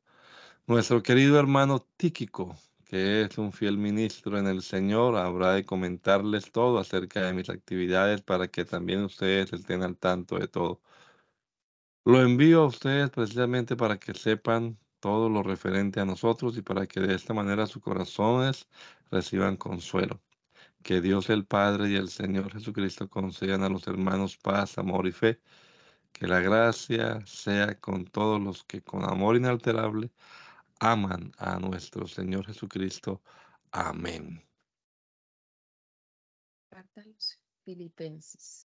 Nuestro querido hermano Tíquico que es un fiel ministro en el Señor, habrá de comentarles todo acerca de mis actividades para que también ustedes estén al tanto de todo. Lo envío a ustedes precisamente para que sepan todo lo referente a nosotros y para que de esta manera sus corazones reciban consuelo. Que Dios el Padre y el Señor Jesucristo concedan a los hermanos paz, amor y fe. Que la gracia sea con todos los que con amor inalterable aman a nuestro Señor Jesucristo. Amén. Carta Filipenses.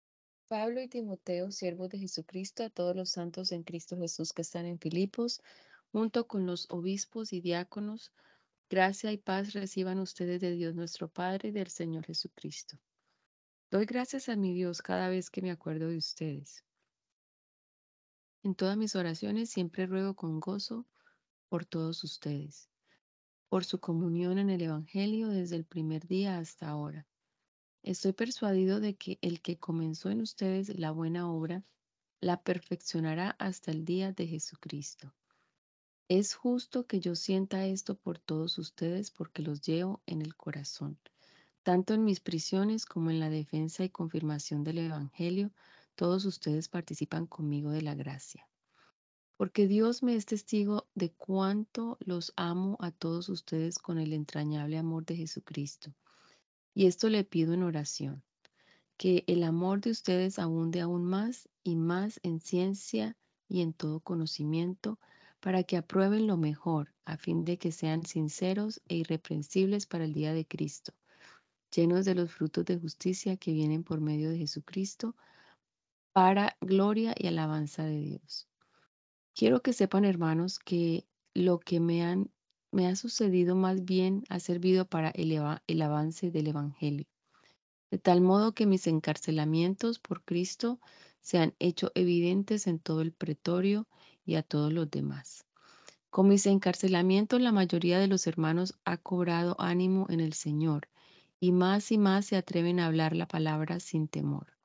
Pablo y Timoteo, siervos de Jesucristo, a todos los santos en Cristo Jesús que están en Filipos, junto con los obispos y diáconos, gracia y paz reciban ustedes de Dios nuestro Padre y del Señor Jesucristo. Doy gracias a mi Dios cada vez que me acuerdo de ustedes. En todas mis oraciones siempre ruego con gozo por todos ustedes, por su comunión en el Evangelio desde el primer día hasta ahora. Estoy persuadido de que el que comenzó en ustedes la buena obra, la perfeccionará hasta el día de Jesucristo. Es justo que yo sienta esto por todos ustedes porque los llevo en el corazón, tanto en mis prisiones como en la defensa y confirmación del Evangelio, todos ustedes participan conmigo de la gracia porque Dios me es testigo de cuánto los amo a todos ustedes con el entrañable amor de Jesucristo. Y esto le pido en oración, que el amor de ustedes abunde aún más y más en ciencia y en todo conocimiento, para que aprueben lo mejor, a fin de que sean sinceros e irreprensibles para el día de Cristo, llenos de los frutos de justicia que vienen por medio de Jesucristo, para gloria y alabanza de Dios. Quiero que sepan, hermanos, que lo que me, ha sucedido más bien ha servido para el avance del Evangelio, de tal modo que mis encarcelamientos por Cristo se han hecho evidentes en todo el pretorio y a todos los demás. Con mis encarcelamientos la mayoría de los hermanos ha cobrado ánimo en el Señor y más y más se atreven a hablar la palabra sin temor.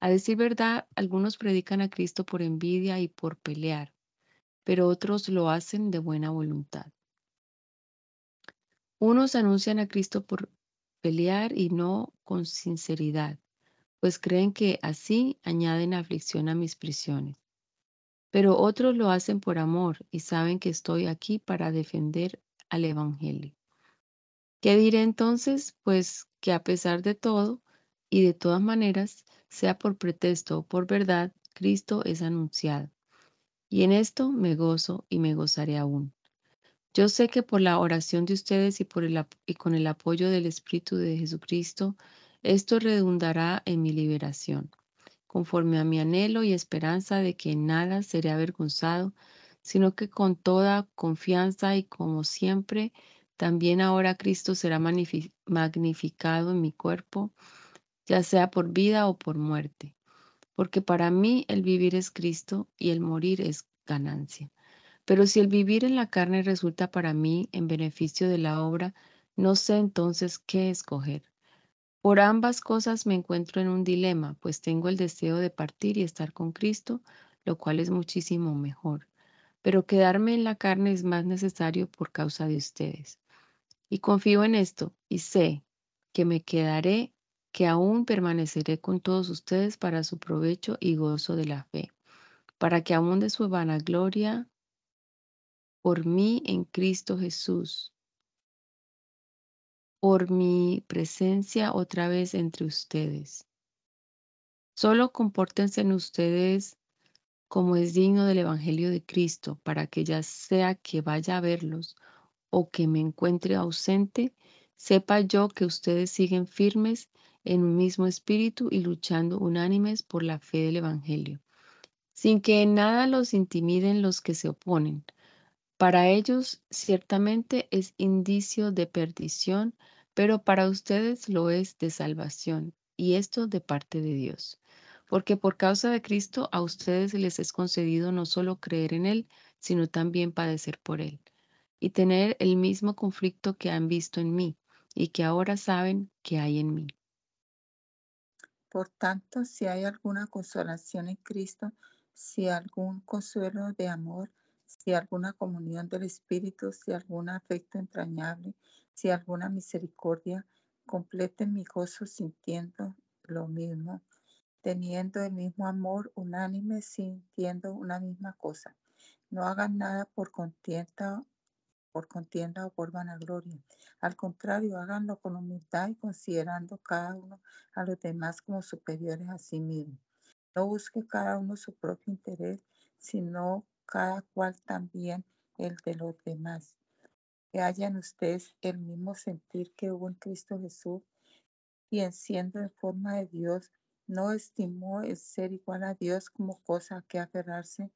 A decir verdad, algunos predican a Cristo por envidia y por pelear, pero otros lo hacen de buena voluntad. Unos anuncian a Cristo por pelear y no con sinceridad, pues creen que así añaden aflicción a mis prisiones. Pero otros lo hacen por amor y saben que estoy aquí para defender al Evangelio. ¿Qué diré entonces? Pues que a pesar de todo y de todas maneras, sea por pretexto o por verdad, Cristo es anunciado. Y en esto me gozo y me gozaré aún. Yo sé que por la oración de ustedes y, por con el apoyo del Espíritu de Jesucristo, esto redundará en mi liberación, conforme a mi anhelo y esperanza de que en nada seré avergonzado, sino que con toda confianza y como siempre, también ahora Cristo será magnificado en mi cuerpo, ya sea por vida o por muerte, porque para mí el vivir es Cristo y el morir es ganancia. Pero si el vivir en la carne resulta para mí en beneficio de la obra, no sé entonces qué escoger. Por ambas cosas me encuentro en un dilema, pues tengo el deseo de partir y estar con Cristo, lo cual es muchísimo mejor. Pero quedarme en la carne es más necesario por causa de ustedes. Y confío en esto y sé que me quedaré que aún permaneceré con todos ustedes para su provecho y gozo de la fe, para que aún de su vanagloria por mí en Cristo Jesús, por mi presencia otra vez entre ustedes. Solo compórtense en ustedes como es digno del Evangelio de Cristo, para que ya sea que vaya a verlos o que me encuentre ausente, sepa yo que ustedes siguen firmes en un mismo espíritu y luchando unánimes por la fe del Evangelio, sin que en nada los intimiden los que se oponen. Para ellos ciertamente es indicio de perdición, pero para ustedes lo es de salvación, y esto de parte de Dios. Porque por causa de Cristo a ustedes les es concedido no solo creer en Él, sino también padecer por Él, y tener el mismo conflicto que han visto en mí, y que ahora saben que hay en mí. Por tanto, si hay alguna consolación en Cristo, si algún consuelo de amor, si alguna comunión del Espíritu, si algún afecto entrañable, si alguna misericordia, completen mi gozo sintiendo lo mismo, teniendo el mismo amor unánime, sintiendo una misma cosa. No hagan nada por contienda, por contienda o por vanagloria. Al contrario, háganlo con humildad y considerando cada uno a los demás como superiores a sí mismo. No busque cada uno su propio interés, sino cada cual también el de los demás. Que hayan ustedes el mismo sentir que hubo en Cristo Jesús, quien siendo en forma de Dios, no estimó el ser igual a Dios como cosa que aferrarse,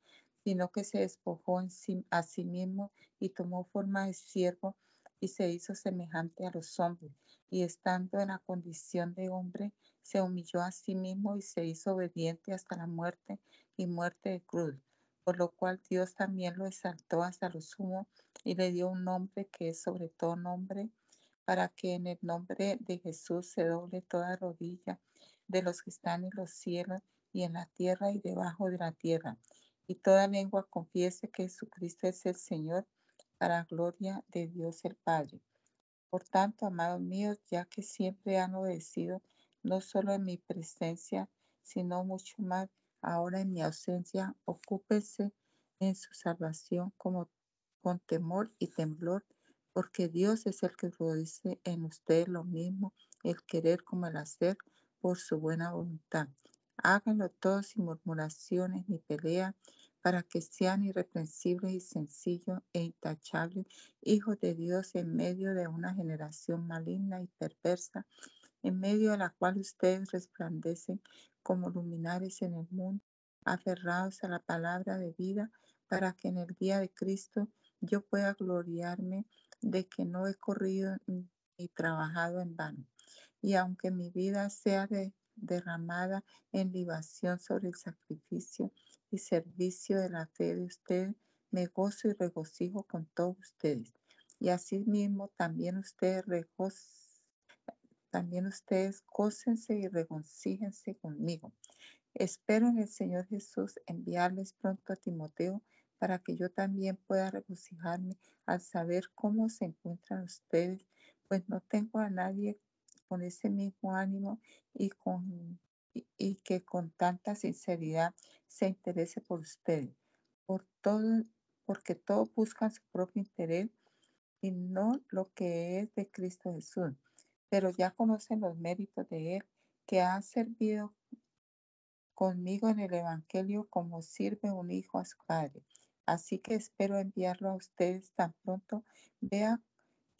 sino que se despojó en sí, a sí mismo y tomó forma de siervo y se hizo semejante a los hombres. Y estando en la condición de hombre, se humilló a sí mismo y se hizo obediente hasta la muerte y muerte de cruz. Por lo cual Dios también lo exaltó hasta lo sumo y le dio un nombre que es sobre todo nombre, para que en el nombre de Jesús se doble toda rodilla de los que están en los cielos y en la tierra y debajo de la tierra y toda lengua confiese que Jesucristo es el Señor para gloria de Dios el Padre. Por tanto, amados míos, ya que siempre han obedecido, no solo en mi presencia, sino mucho más ahora en mi ausencia, ocúpense en su salvación como con temor y temblor, porque Dios es el que produce en ustedes lo mismo, el querer como el hacer, por su buena voluntad. Háganlo todos sin murmuraciones ni pelea, para que sean irreprensibles y sencillos e intachables, hijos de Dios en medio de una generación maligna y perversa, en medio de la cual ustedes resplandecen como luminares en el mundo, aferrados a la palabra de vida, para que en el día de Cristo yo pueda gloriarme de que no he corrido ni trabajado en vano. Y aunque mi vida sea de derramada en libación sobre el sacrificio y servicio de la fe de ustedes, me gozo y regocijo con todos ustedes. Y asimismo también ustedes también ustedes gócense y regocíjense conmigo. Espero en el Señor Jesús enviarles pronto a Timoteo para que yo también pueda regocijarme al saber cómo se encuentran ustedes, pues no tengo a nadie con ese mismo ánimo y, con, y, que con tanta sinceridad se interese por ustedes, por todo, porque todos buscan su propio interés y no lo que es de Cristo Jesús, pero ya conocen los méritos de Él, que ha servido conmigo en el Evangelio como sirve un hijo a su padre. Así que espero enviarlo a ustedes tan pronto vea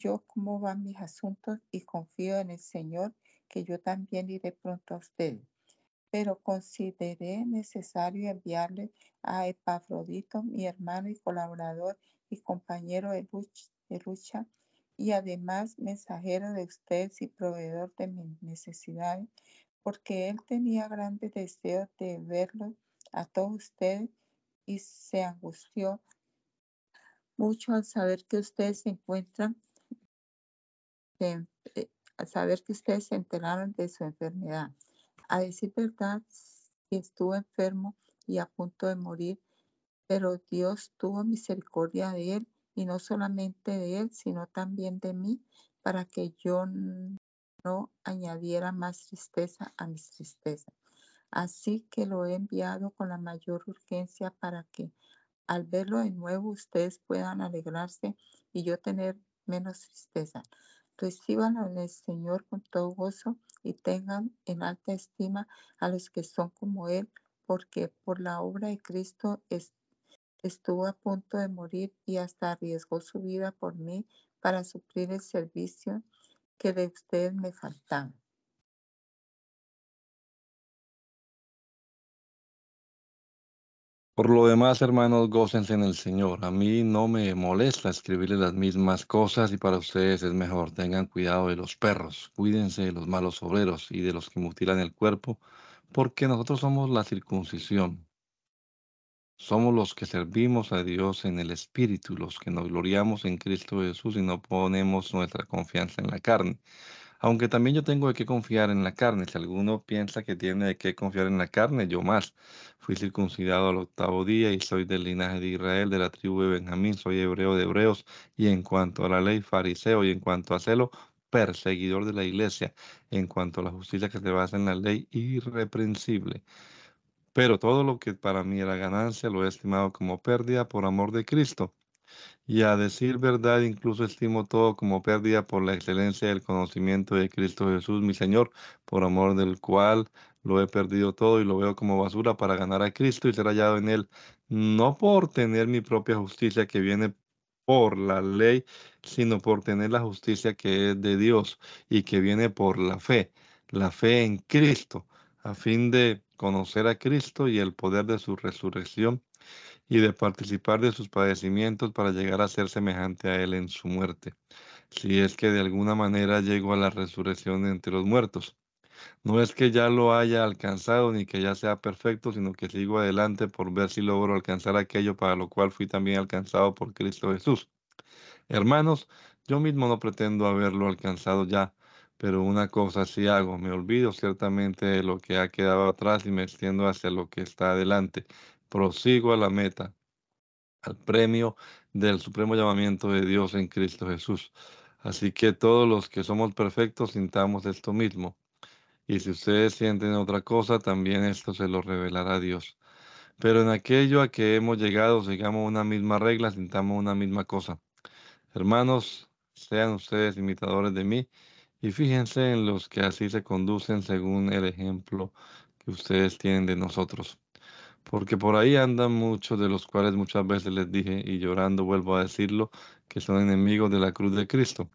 yo cómo van mis asuntos y confío en el Señor que yo también iré pronto a ustedes. Pero consideré necesario enviarle a Epafrodito, mi hermano y colaborador y compañero de lucha, y además mensajero de ustedes y proveedor de mis necesidades, porque él tenía grandes deseos de verlos a todos ustedes y se angustió mucho al saber que ustedes se encuentran eh, a saber que ustedes se enteraron de su enfermedad. A decir verdad, estuvo enfermo y a punto de morir, pero Dios tuvo misericordia de él y no solamente de él, sino también de mí, para que yo no añadiera más tristeza a mis tristezas. Así que lo he enviado con la mayor urgencia para que al verlo de nuevo ustedes puedan alegrarse y yo tener menos tristeza. Reciban en el Señor con todo gozo y tengan en alta estima a los que son como Él, porque por la obra de Cristo estuvo a punto de morir y hasta arriesgó su vida por mí para suplir el servicio que de ustedes me faltaba. Por lo demás, hermanos, gócense en el Señor. A mí no me molesta escribirles las mismas cosas y para ustedes es mejor. Tengan cuidado de los perros, cuídense de los malos obreros y de los que mutilan el cuerpo, porque nosotros somos la circuncisión. Somos los que servimos a Dios en el Espíritu, los que nos gloriamos en Cristo Jesús y no ponemos nuestra confianza en la carne. Aunque también yo tengo que confiar en la carne. Si alguno piensa que tiene que confiar en la carne, yo más. Fui circuncidado al octavo día y soy del linaje de Israel, de la tribu de Benjamín, soy hebreo de hebreos, y en cuanto a la ley, fariseo, y en cuanto a celo, perseguidor de la iglesia, en cuanto a la justicia que se basa en la ley, irreprensible. Pero todo lo que para mí era ganancia lo he estimado como pérdida por amor de Cristo. Y a decir verdad, incluso estimo todo como pérdida por la excelencia del conocimiento de Cristo Jesús, mi Señor, por amor del cual lo he perdido todo y lo veo como basura para ganar a Cristo y ser hallado en Él, no por tener mi propia justicia que viene por la ley, sino por tener la justicia que es de Dios y que viene por la fe, la fe en Cristo, a fin de conocer a Cristo y el poder de su resurrección y de participar de sus padecimientos para llegar a ser semejante a Él en su muerte, si es que de alguna manera llego a la resurrección entre los muertos. No es que ya lo haya alcanzado ni que ya sea perfecto, sino que sigo adelante por ver si logro alcanzar aquello para lo cual fui también alcanzado por Cristo Jesús. Hermanos, yo mismo no pretendo haberlo alcanzado ya, pero una cosa sí hago, me olvido ciertamente de lo que ha quedado atrás y me extiendo hacia lo que está adelante, prosigo a la meta, al premio del supremo llamamiento de Dios en Cristo Jesús. Así que todos los que somos perfectos sintamos esto mismo. Y si ustedes sienten otra cosa, también esto se lo revelará Dios. Pero en aquello a que hemos llegado, sigamos una misma regla, sintamos una misma cosa. Hermanos, sean ustedes imitadores de mí y fíjense en los que así se conducen según el ejemplo que ustedes tienen de nosotros porque por ahí andan muchos de los cuales muchas veces les dije, y llorando vuelvo a decirlo, que son enemigos de la cruz de Cristo.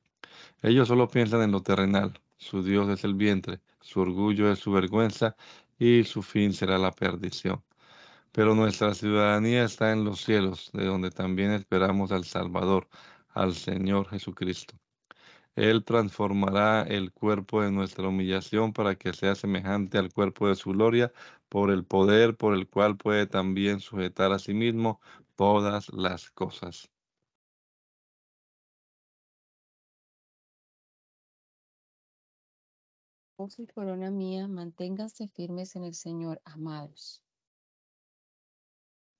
Ellos solo piensan en lo terrenal, su Dios es el vientre, su orgullo es su vergüenza y su fin será la perdición. Pero nuestra ciudadanía está en los cielos, de donde también esperamos al Salvador, al Señor Jesucristo. Él transformará el cuerpo de nuestra humillación para que sea semejante al cuerpo de su gloria por el poder por el cual puede también sujetar a sí mismo todas las cosas. y corona mía, manténganse firmes en el Señor, amados.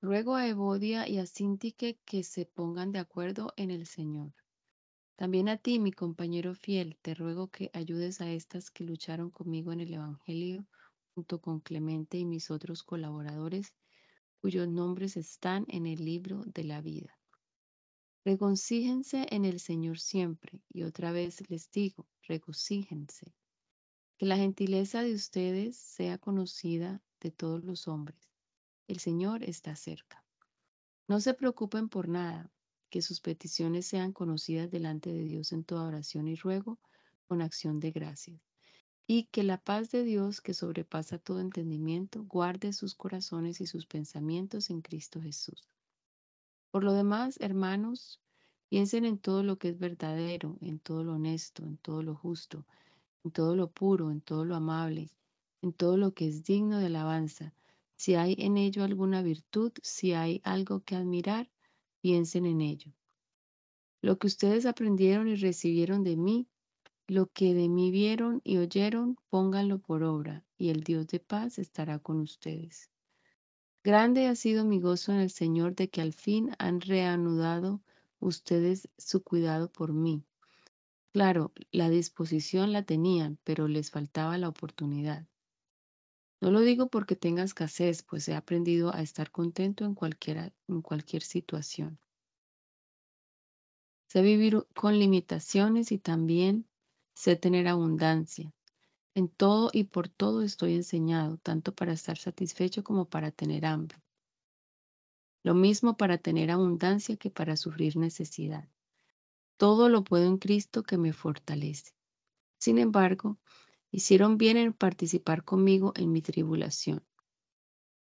Ruego a Evodia y a Sintique que se pongan de acuerdo en el Señor. También a ti, mi compañero fiel, te ruego que ayudes a estas que lucharon conmigo en el Evangelio, junto con Clemente y mis otros colaboradores, cuyos nombres están en el libro de la vida. Regocíjense en el Señor siempre, y otra vez les digo, regocíjense. Que la gentileza de ustedes sea conocida de todos los hombres. El Señor está cerca. No se preocupen por nada, que sus peticiones sean conocidas delante de Dios en toda oración y ruego con acción de gracias. Y que la paz de Dios, que sobrepasa todo entendimiento, guarde sus corazones y sus pensamientos en Cristo Jesús. Por lo demás, hermanos, piensen en todo lo que es verdadero, en todo lo honesto, en todo lo justo, en todo lo puro, en todo lo amable, en todo lo que es digno de alabanza. Si hay en ello alguna virtud, si hay algo que admirar, piensen en ello. Lo que ustedes aprendieron y recibieron de mí, lo que de mí vieron y oyeron, pónganlo por obra, y el Dios de paz estará con ustedes. Grande ha sido mi gozo en el Señor de que al fin han reanudado ustedes su cuidado por mí. Claro, la disposición la tenían, pero les faltaba la oportunidad. No lo digo porque tenga escasez, pues he aprendido a estar contento en, en cualquier situación. Sé vivir con limitaciones y también sé tener abundancia. En todo y por todo estoy enseñado, tanto para estar satisfecho como para tener hambre. Lo mismo para tener abundancia que para sufrir necesidad. Todo lo puedo en Cristo que me fortalece. Sin embargo, hicieron bien en participar conmigo en mi tribulación.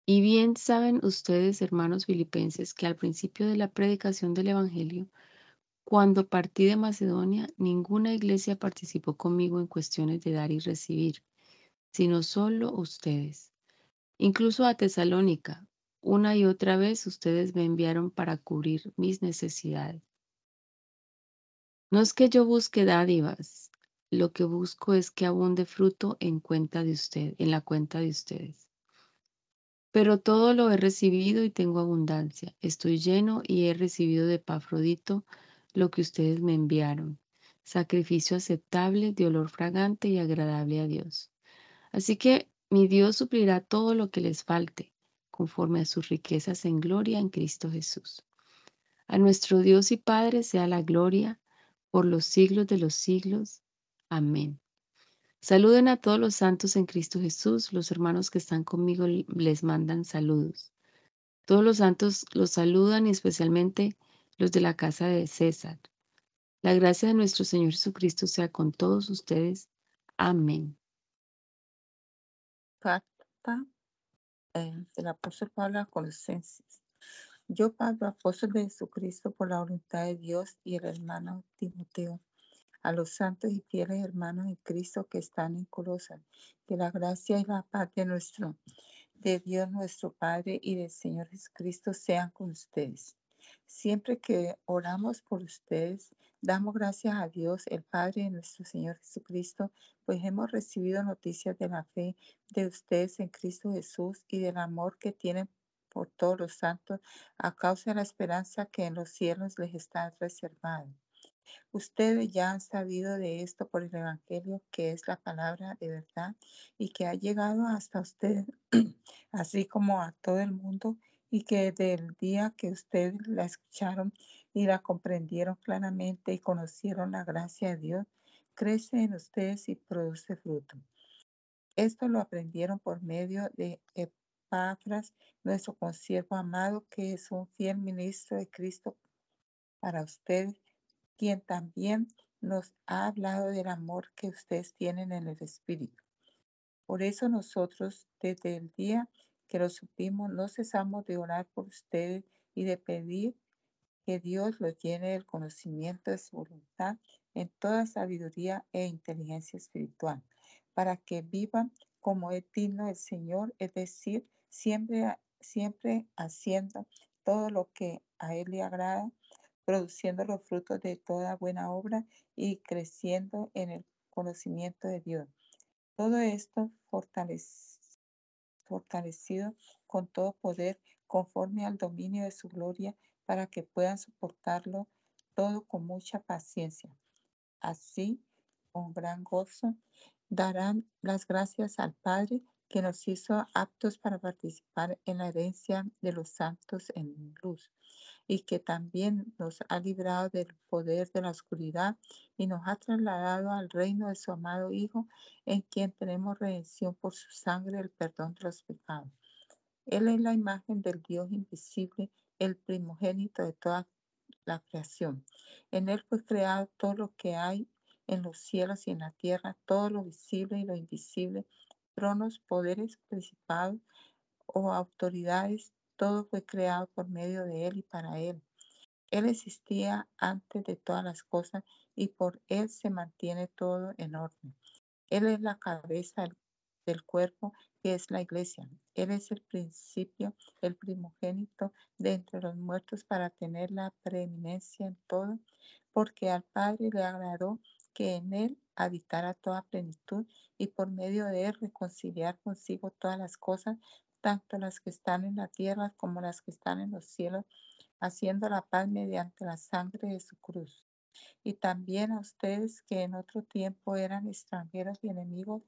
Y bien saben ustedes, hermanos filipenses, que al principio de la predicación del Evangelio, cuando partí de Macedonia, ninguna iglesia participó conmigo en cuestiones de dar y recibir, sino solo ustedes. Incluso a Tesalónica, una y otra vez ustedes me enviaron para cubrir mis necesidades. No es que yo busque dádivas, lo que busco es que abunde fruto en cuenta de usted, en la cuenta de ustedes. Pero todo lo he recibido y tengo abundancia. Estoy lleno y he recibido de Pafrodito lo que ustedes me enviaron, sacrificio aceptable, de olor fragante y agradable a Dios. Así que mi Dios suplirá todo lo que les falte, conforme a sus riquezas en gloria en Cristo Jesús. A nuestro Dios y Padre sea la gloria por los siglos de los siglos. Amén. Saluden a todos los santos en Cristo Jesús. Los hermanos que están conmigo les mandan saludos. Todos los santos los saludan y especialmente los de la casa de César. La gracia de nuestro Señor Jesucristo sea con todos ustedes. Amén. Carta eh, del apóstol Pablo a Colosenses. Yo, Pablo, apóstol de Jesucristo, por la voluntad de Dios y el hermano Timoteo a los santos y fieles hermanos en Cristo que están en Colosas. Que la gracia y la paz de nuestro, de Dios nuestro Padre y del Señor Jesucristo sean con ustedes. Siempre que oramos por ustedes, damos gracias a Dios, el Padre de nuestro Señor Jesucristo, pues hemos recibido noticias de la fe de ustedes en Cristo Jesús y del amor que tienen por todos los santos a causa de la esperanza que en los cielos les está reservada. Ustedes ya han sabido de esto por el Evangelio, que es la palabra de verdad y que ha llegado hasta ustedes, así como a todo el mundo, y que desde el día que ustedes la escucharon y la comprendieron claramente y conocieron la gracia de Dios, crece en ustedes y produce fruto. Esto lo aprendieron por medio de Epafras, nuestro consiervo amado, que es un fiel ministro de Cristo para ustedes quien también nos ha hablado del amor que ustedes tienen en el Espíritu. Por eso nosotros, desde el día que lo supimos, no cesamos de orar por ustedes y de pedir que Dios los llene del conocimiento de su voluntad en toda sabiduría e inteligencia espiritual, para que vivan como es digno el Señor, es decir, siempre, siempre haciendo todo lo que a Él le agrada produciendo los frutos de toda buena obra y creciendo en el conocimiento de Dios. Todo esto fortalecido con todo poder conforme al dominio de su gloria para que puedan soportarlo todo con mucha paciencia. Así, con gran gozo, darán las gracias al Padre que nos hizo aptos para participar en la herencia de los santos en luz y que también nos ha librado del poder de la oscuridad y nos ha trasladado al reino de su amado Hijo, en quien tenemos redención por su sangre, el perdón de los pecados. Él es la imagen del Dios invisible, el primogénito de toda la creación. En Él fue creado todo lo que hay en los cielos y en la tierra, todo lo visible y lo invisible, tronos, poderes, principados o autoridades, todo fue creado por medio de Él y para Él. Él existía antes de todas las cosas y por Él se mantiene todo en orden. Él es la cabeza del cuerpo que es la iglesia. Él es el principio, el primogénito de entre los muertos para tener la preeminencia en todo, porque al Padre le agradó que en Él habitara toda plenitud y por medio de Él reconciliar consigo todas las cosas, tanto las que están en la tierra como las que están en los cielos, haciendo la paz mediante la sangre de su cruz. Y también a ustedes que en otro tiempo eran extranjeros y enemigos,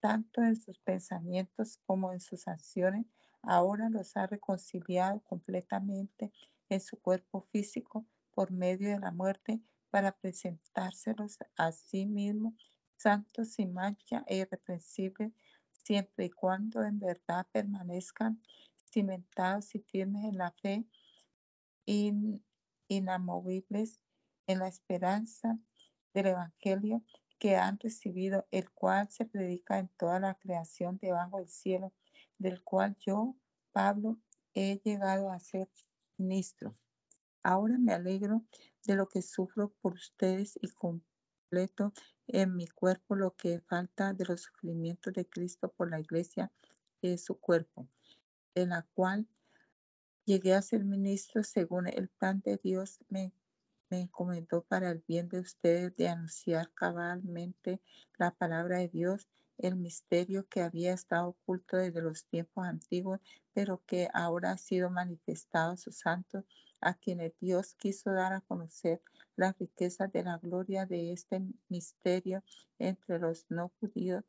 tanto en sus pensamientos como en sus acciones, ahora los ha reconciliado completamente en su cuerpo físico por medio de la muerte para presentárselos a sí mismo santos sin mancha e irreprensibles siempre y cuando en verdad permanezcan cimentados y firmes en la fe, inamovibles en la esperanza del Evangelio que han recibido, el cual se predica en toda la creación debajo del cielo, del cual yo, Pablo, he llegado a ser ministro. Ahora me alegro de lo que sufro por ustedes y en mi cuerpo lo que falta de los sufrimientos de Cristo por la iglesia, es su cuerpo, de la cual llegué a ser ministro según el plan de Dios me encomendó para el bien de ustedes de anunciar cabalmente la palabra de Dios, el misterio que había estado oculto desde los tiempos antiguos, pero que ahora ha sido manifestado a sus santos, a quienes Dios quiso dar a conocer las riquezas de la gloria de este misterio entre los no judíos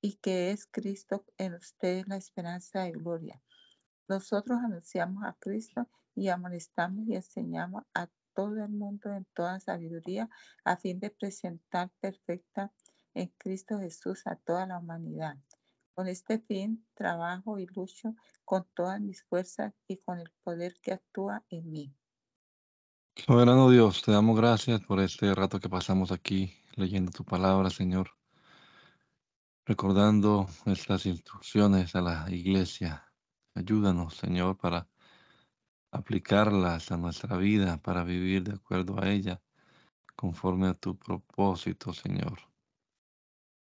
y que es Cristo en ustedes la esperanza de gloria. Nosotros anunciamos a Cristo y amonestamos y enseñamos a todo el mundo en toda sabiduría a fin de presentar perfecta en Cristo Jesús a toda la humanidad. Con este fin trabajo y lucho con todas mis fuerzas y con el poder que actúa en mí. Soberano Dios, te damos gracias por este rato que pasamos aquí leyendo tu palabra, Señor, recordando estas instrucciones a la iglesia. Ayúdanos, Señor, para aplicarlas a nuestra vida, para vivir de acuerdo a ella, conforme a tu propósito, Señor.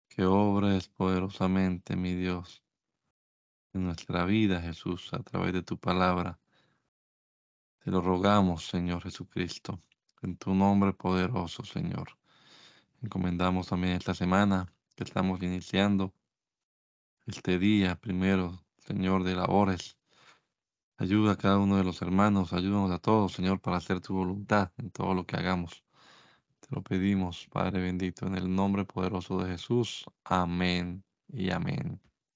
Que obres poderosamente, mi Dios, en nuestra vida, Jesús, a través de tu palabra te lo rogamos, Señor Jesucristo, en tu nombre poderoso, Señor. Encomendamos también esta semana que estamos iniciando, este día primero, Señor, de labores. Ayuda a cada uno de los hermanos, ayúdanos a todos, Señor, para hacer tu voluntad en todo lo que hagamos. Te lo pedimos, Padre bendito, en el nombre poderoso de Jesús. Amén y amén.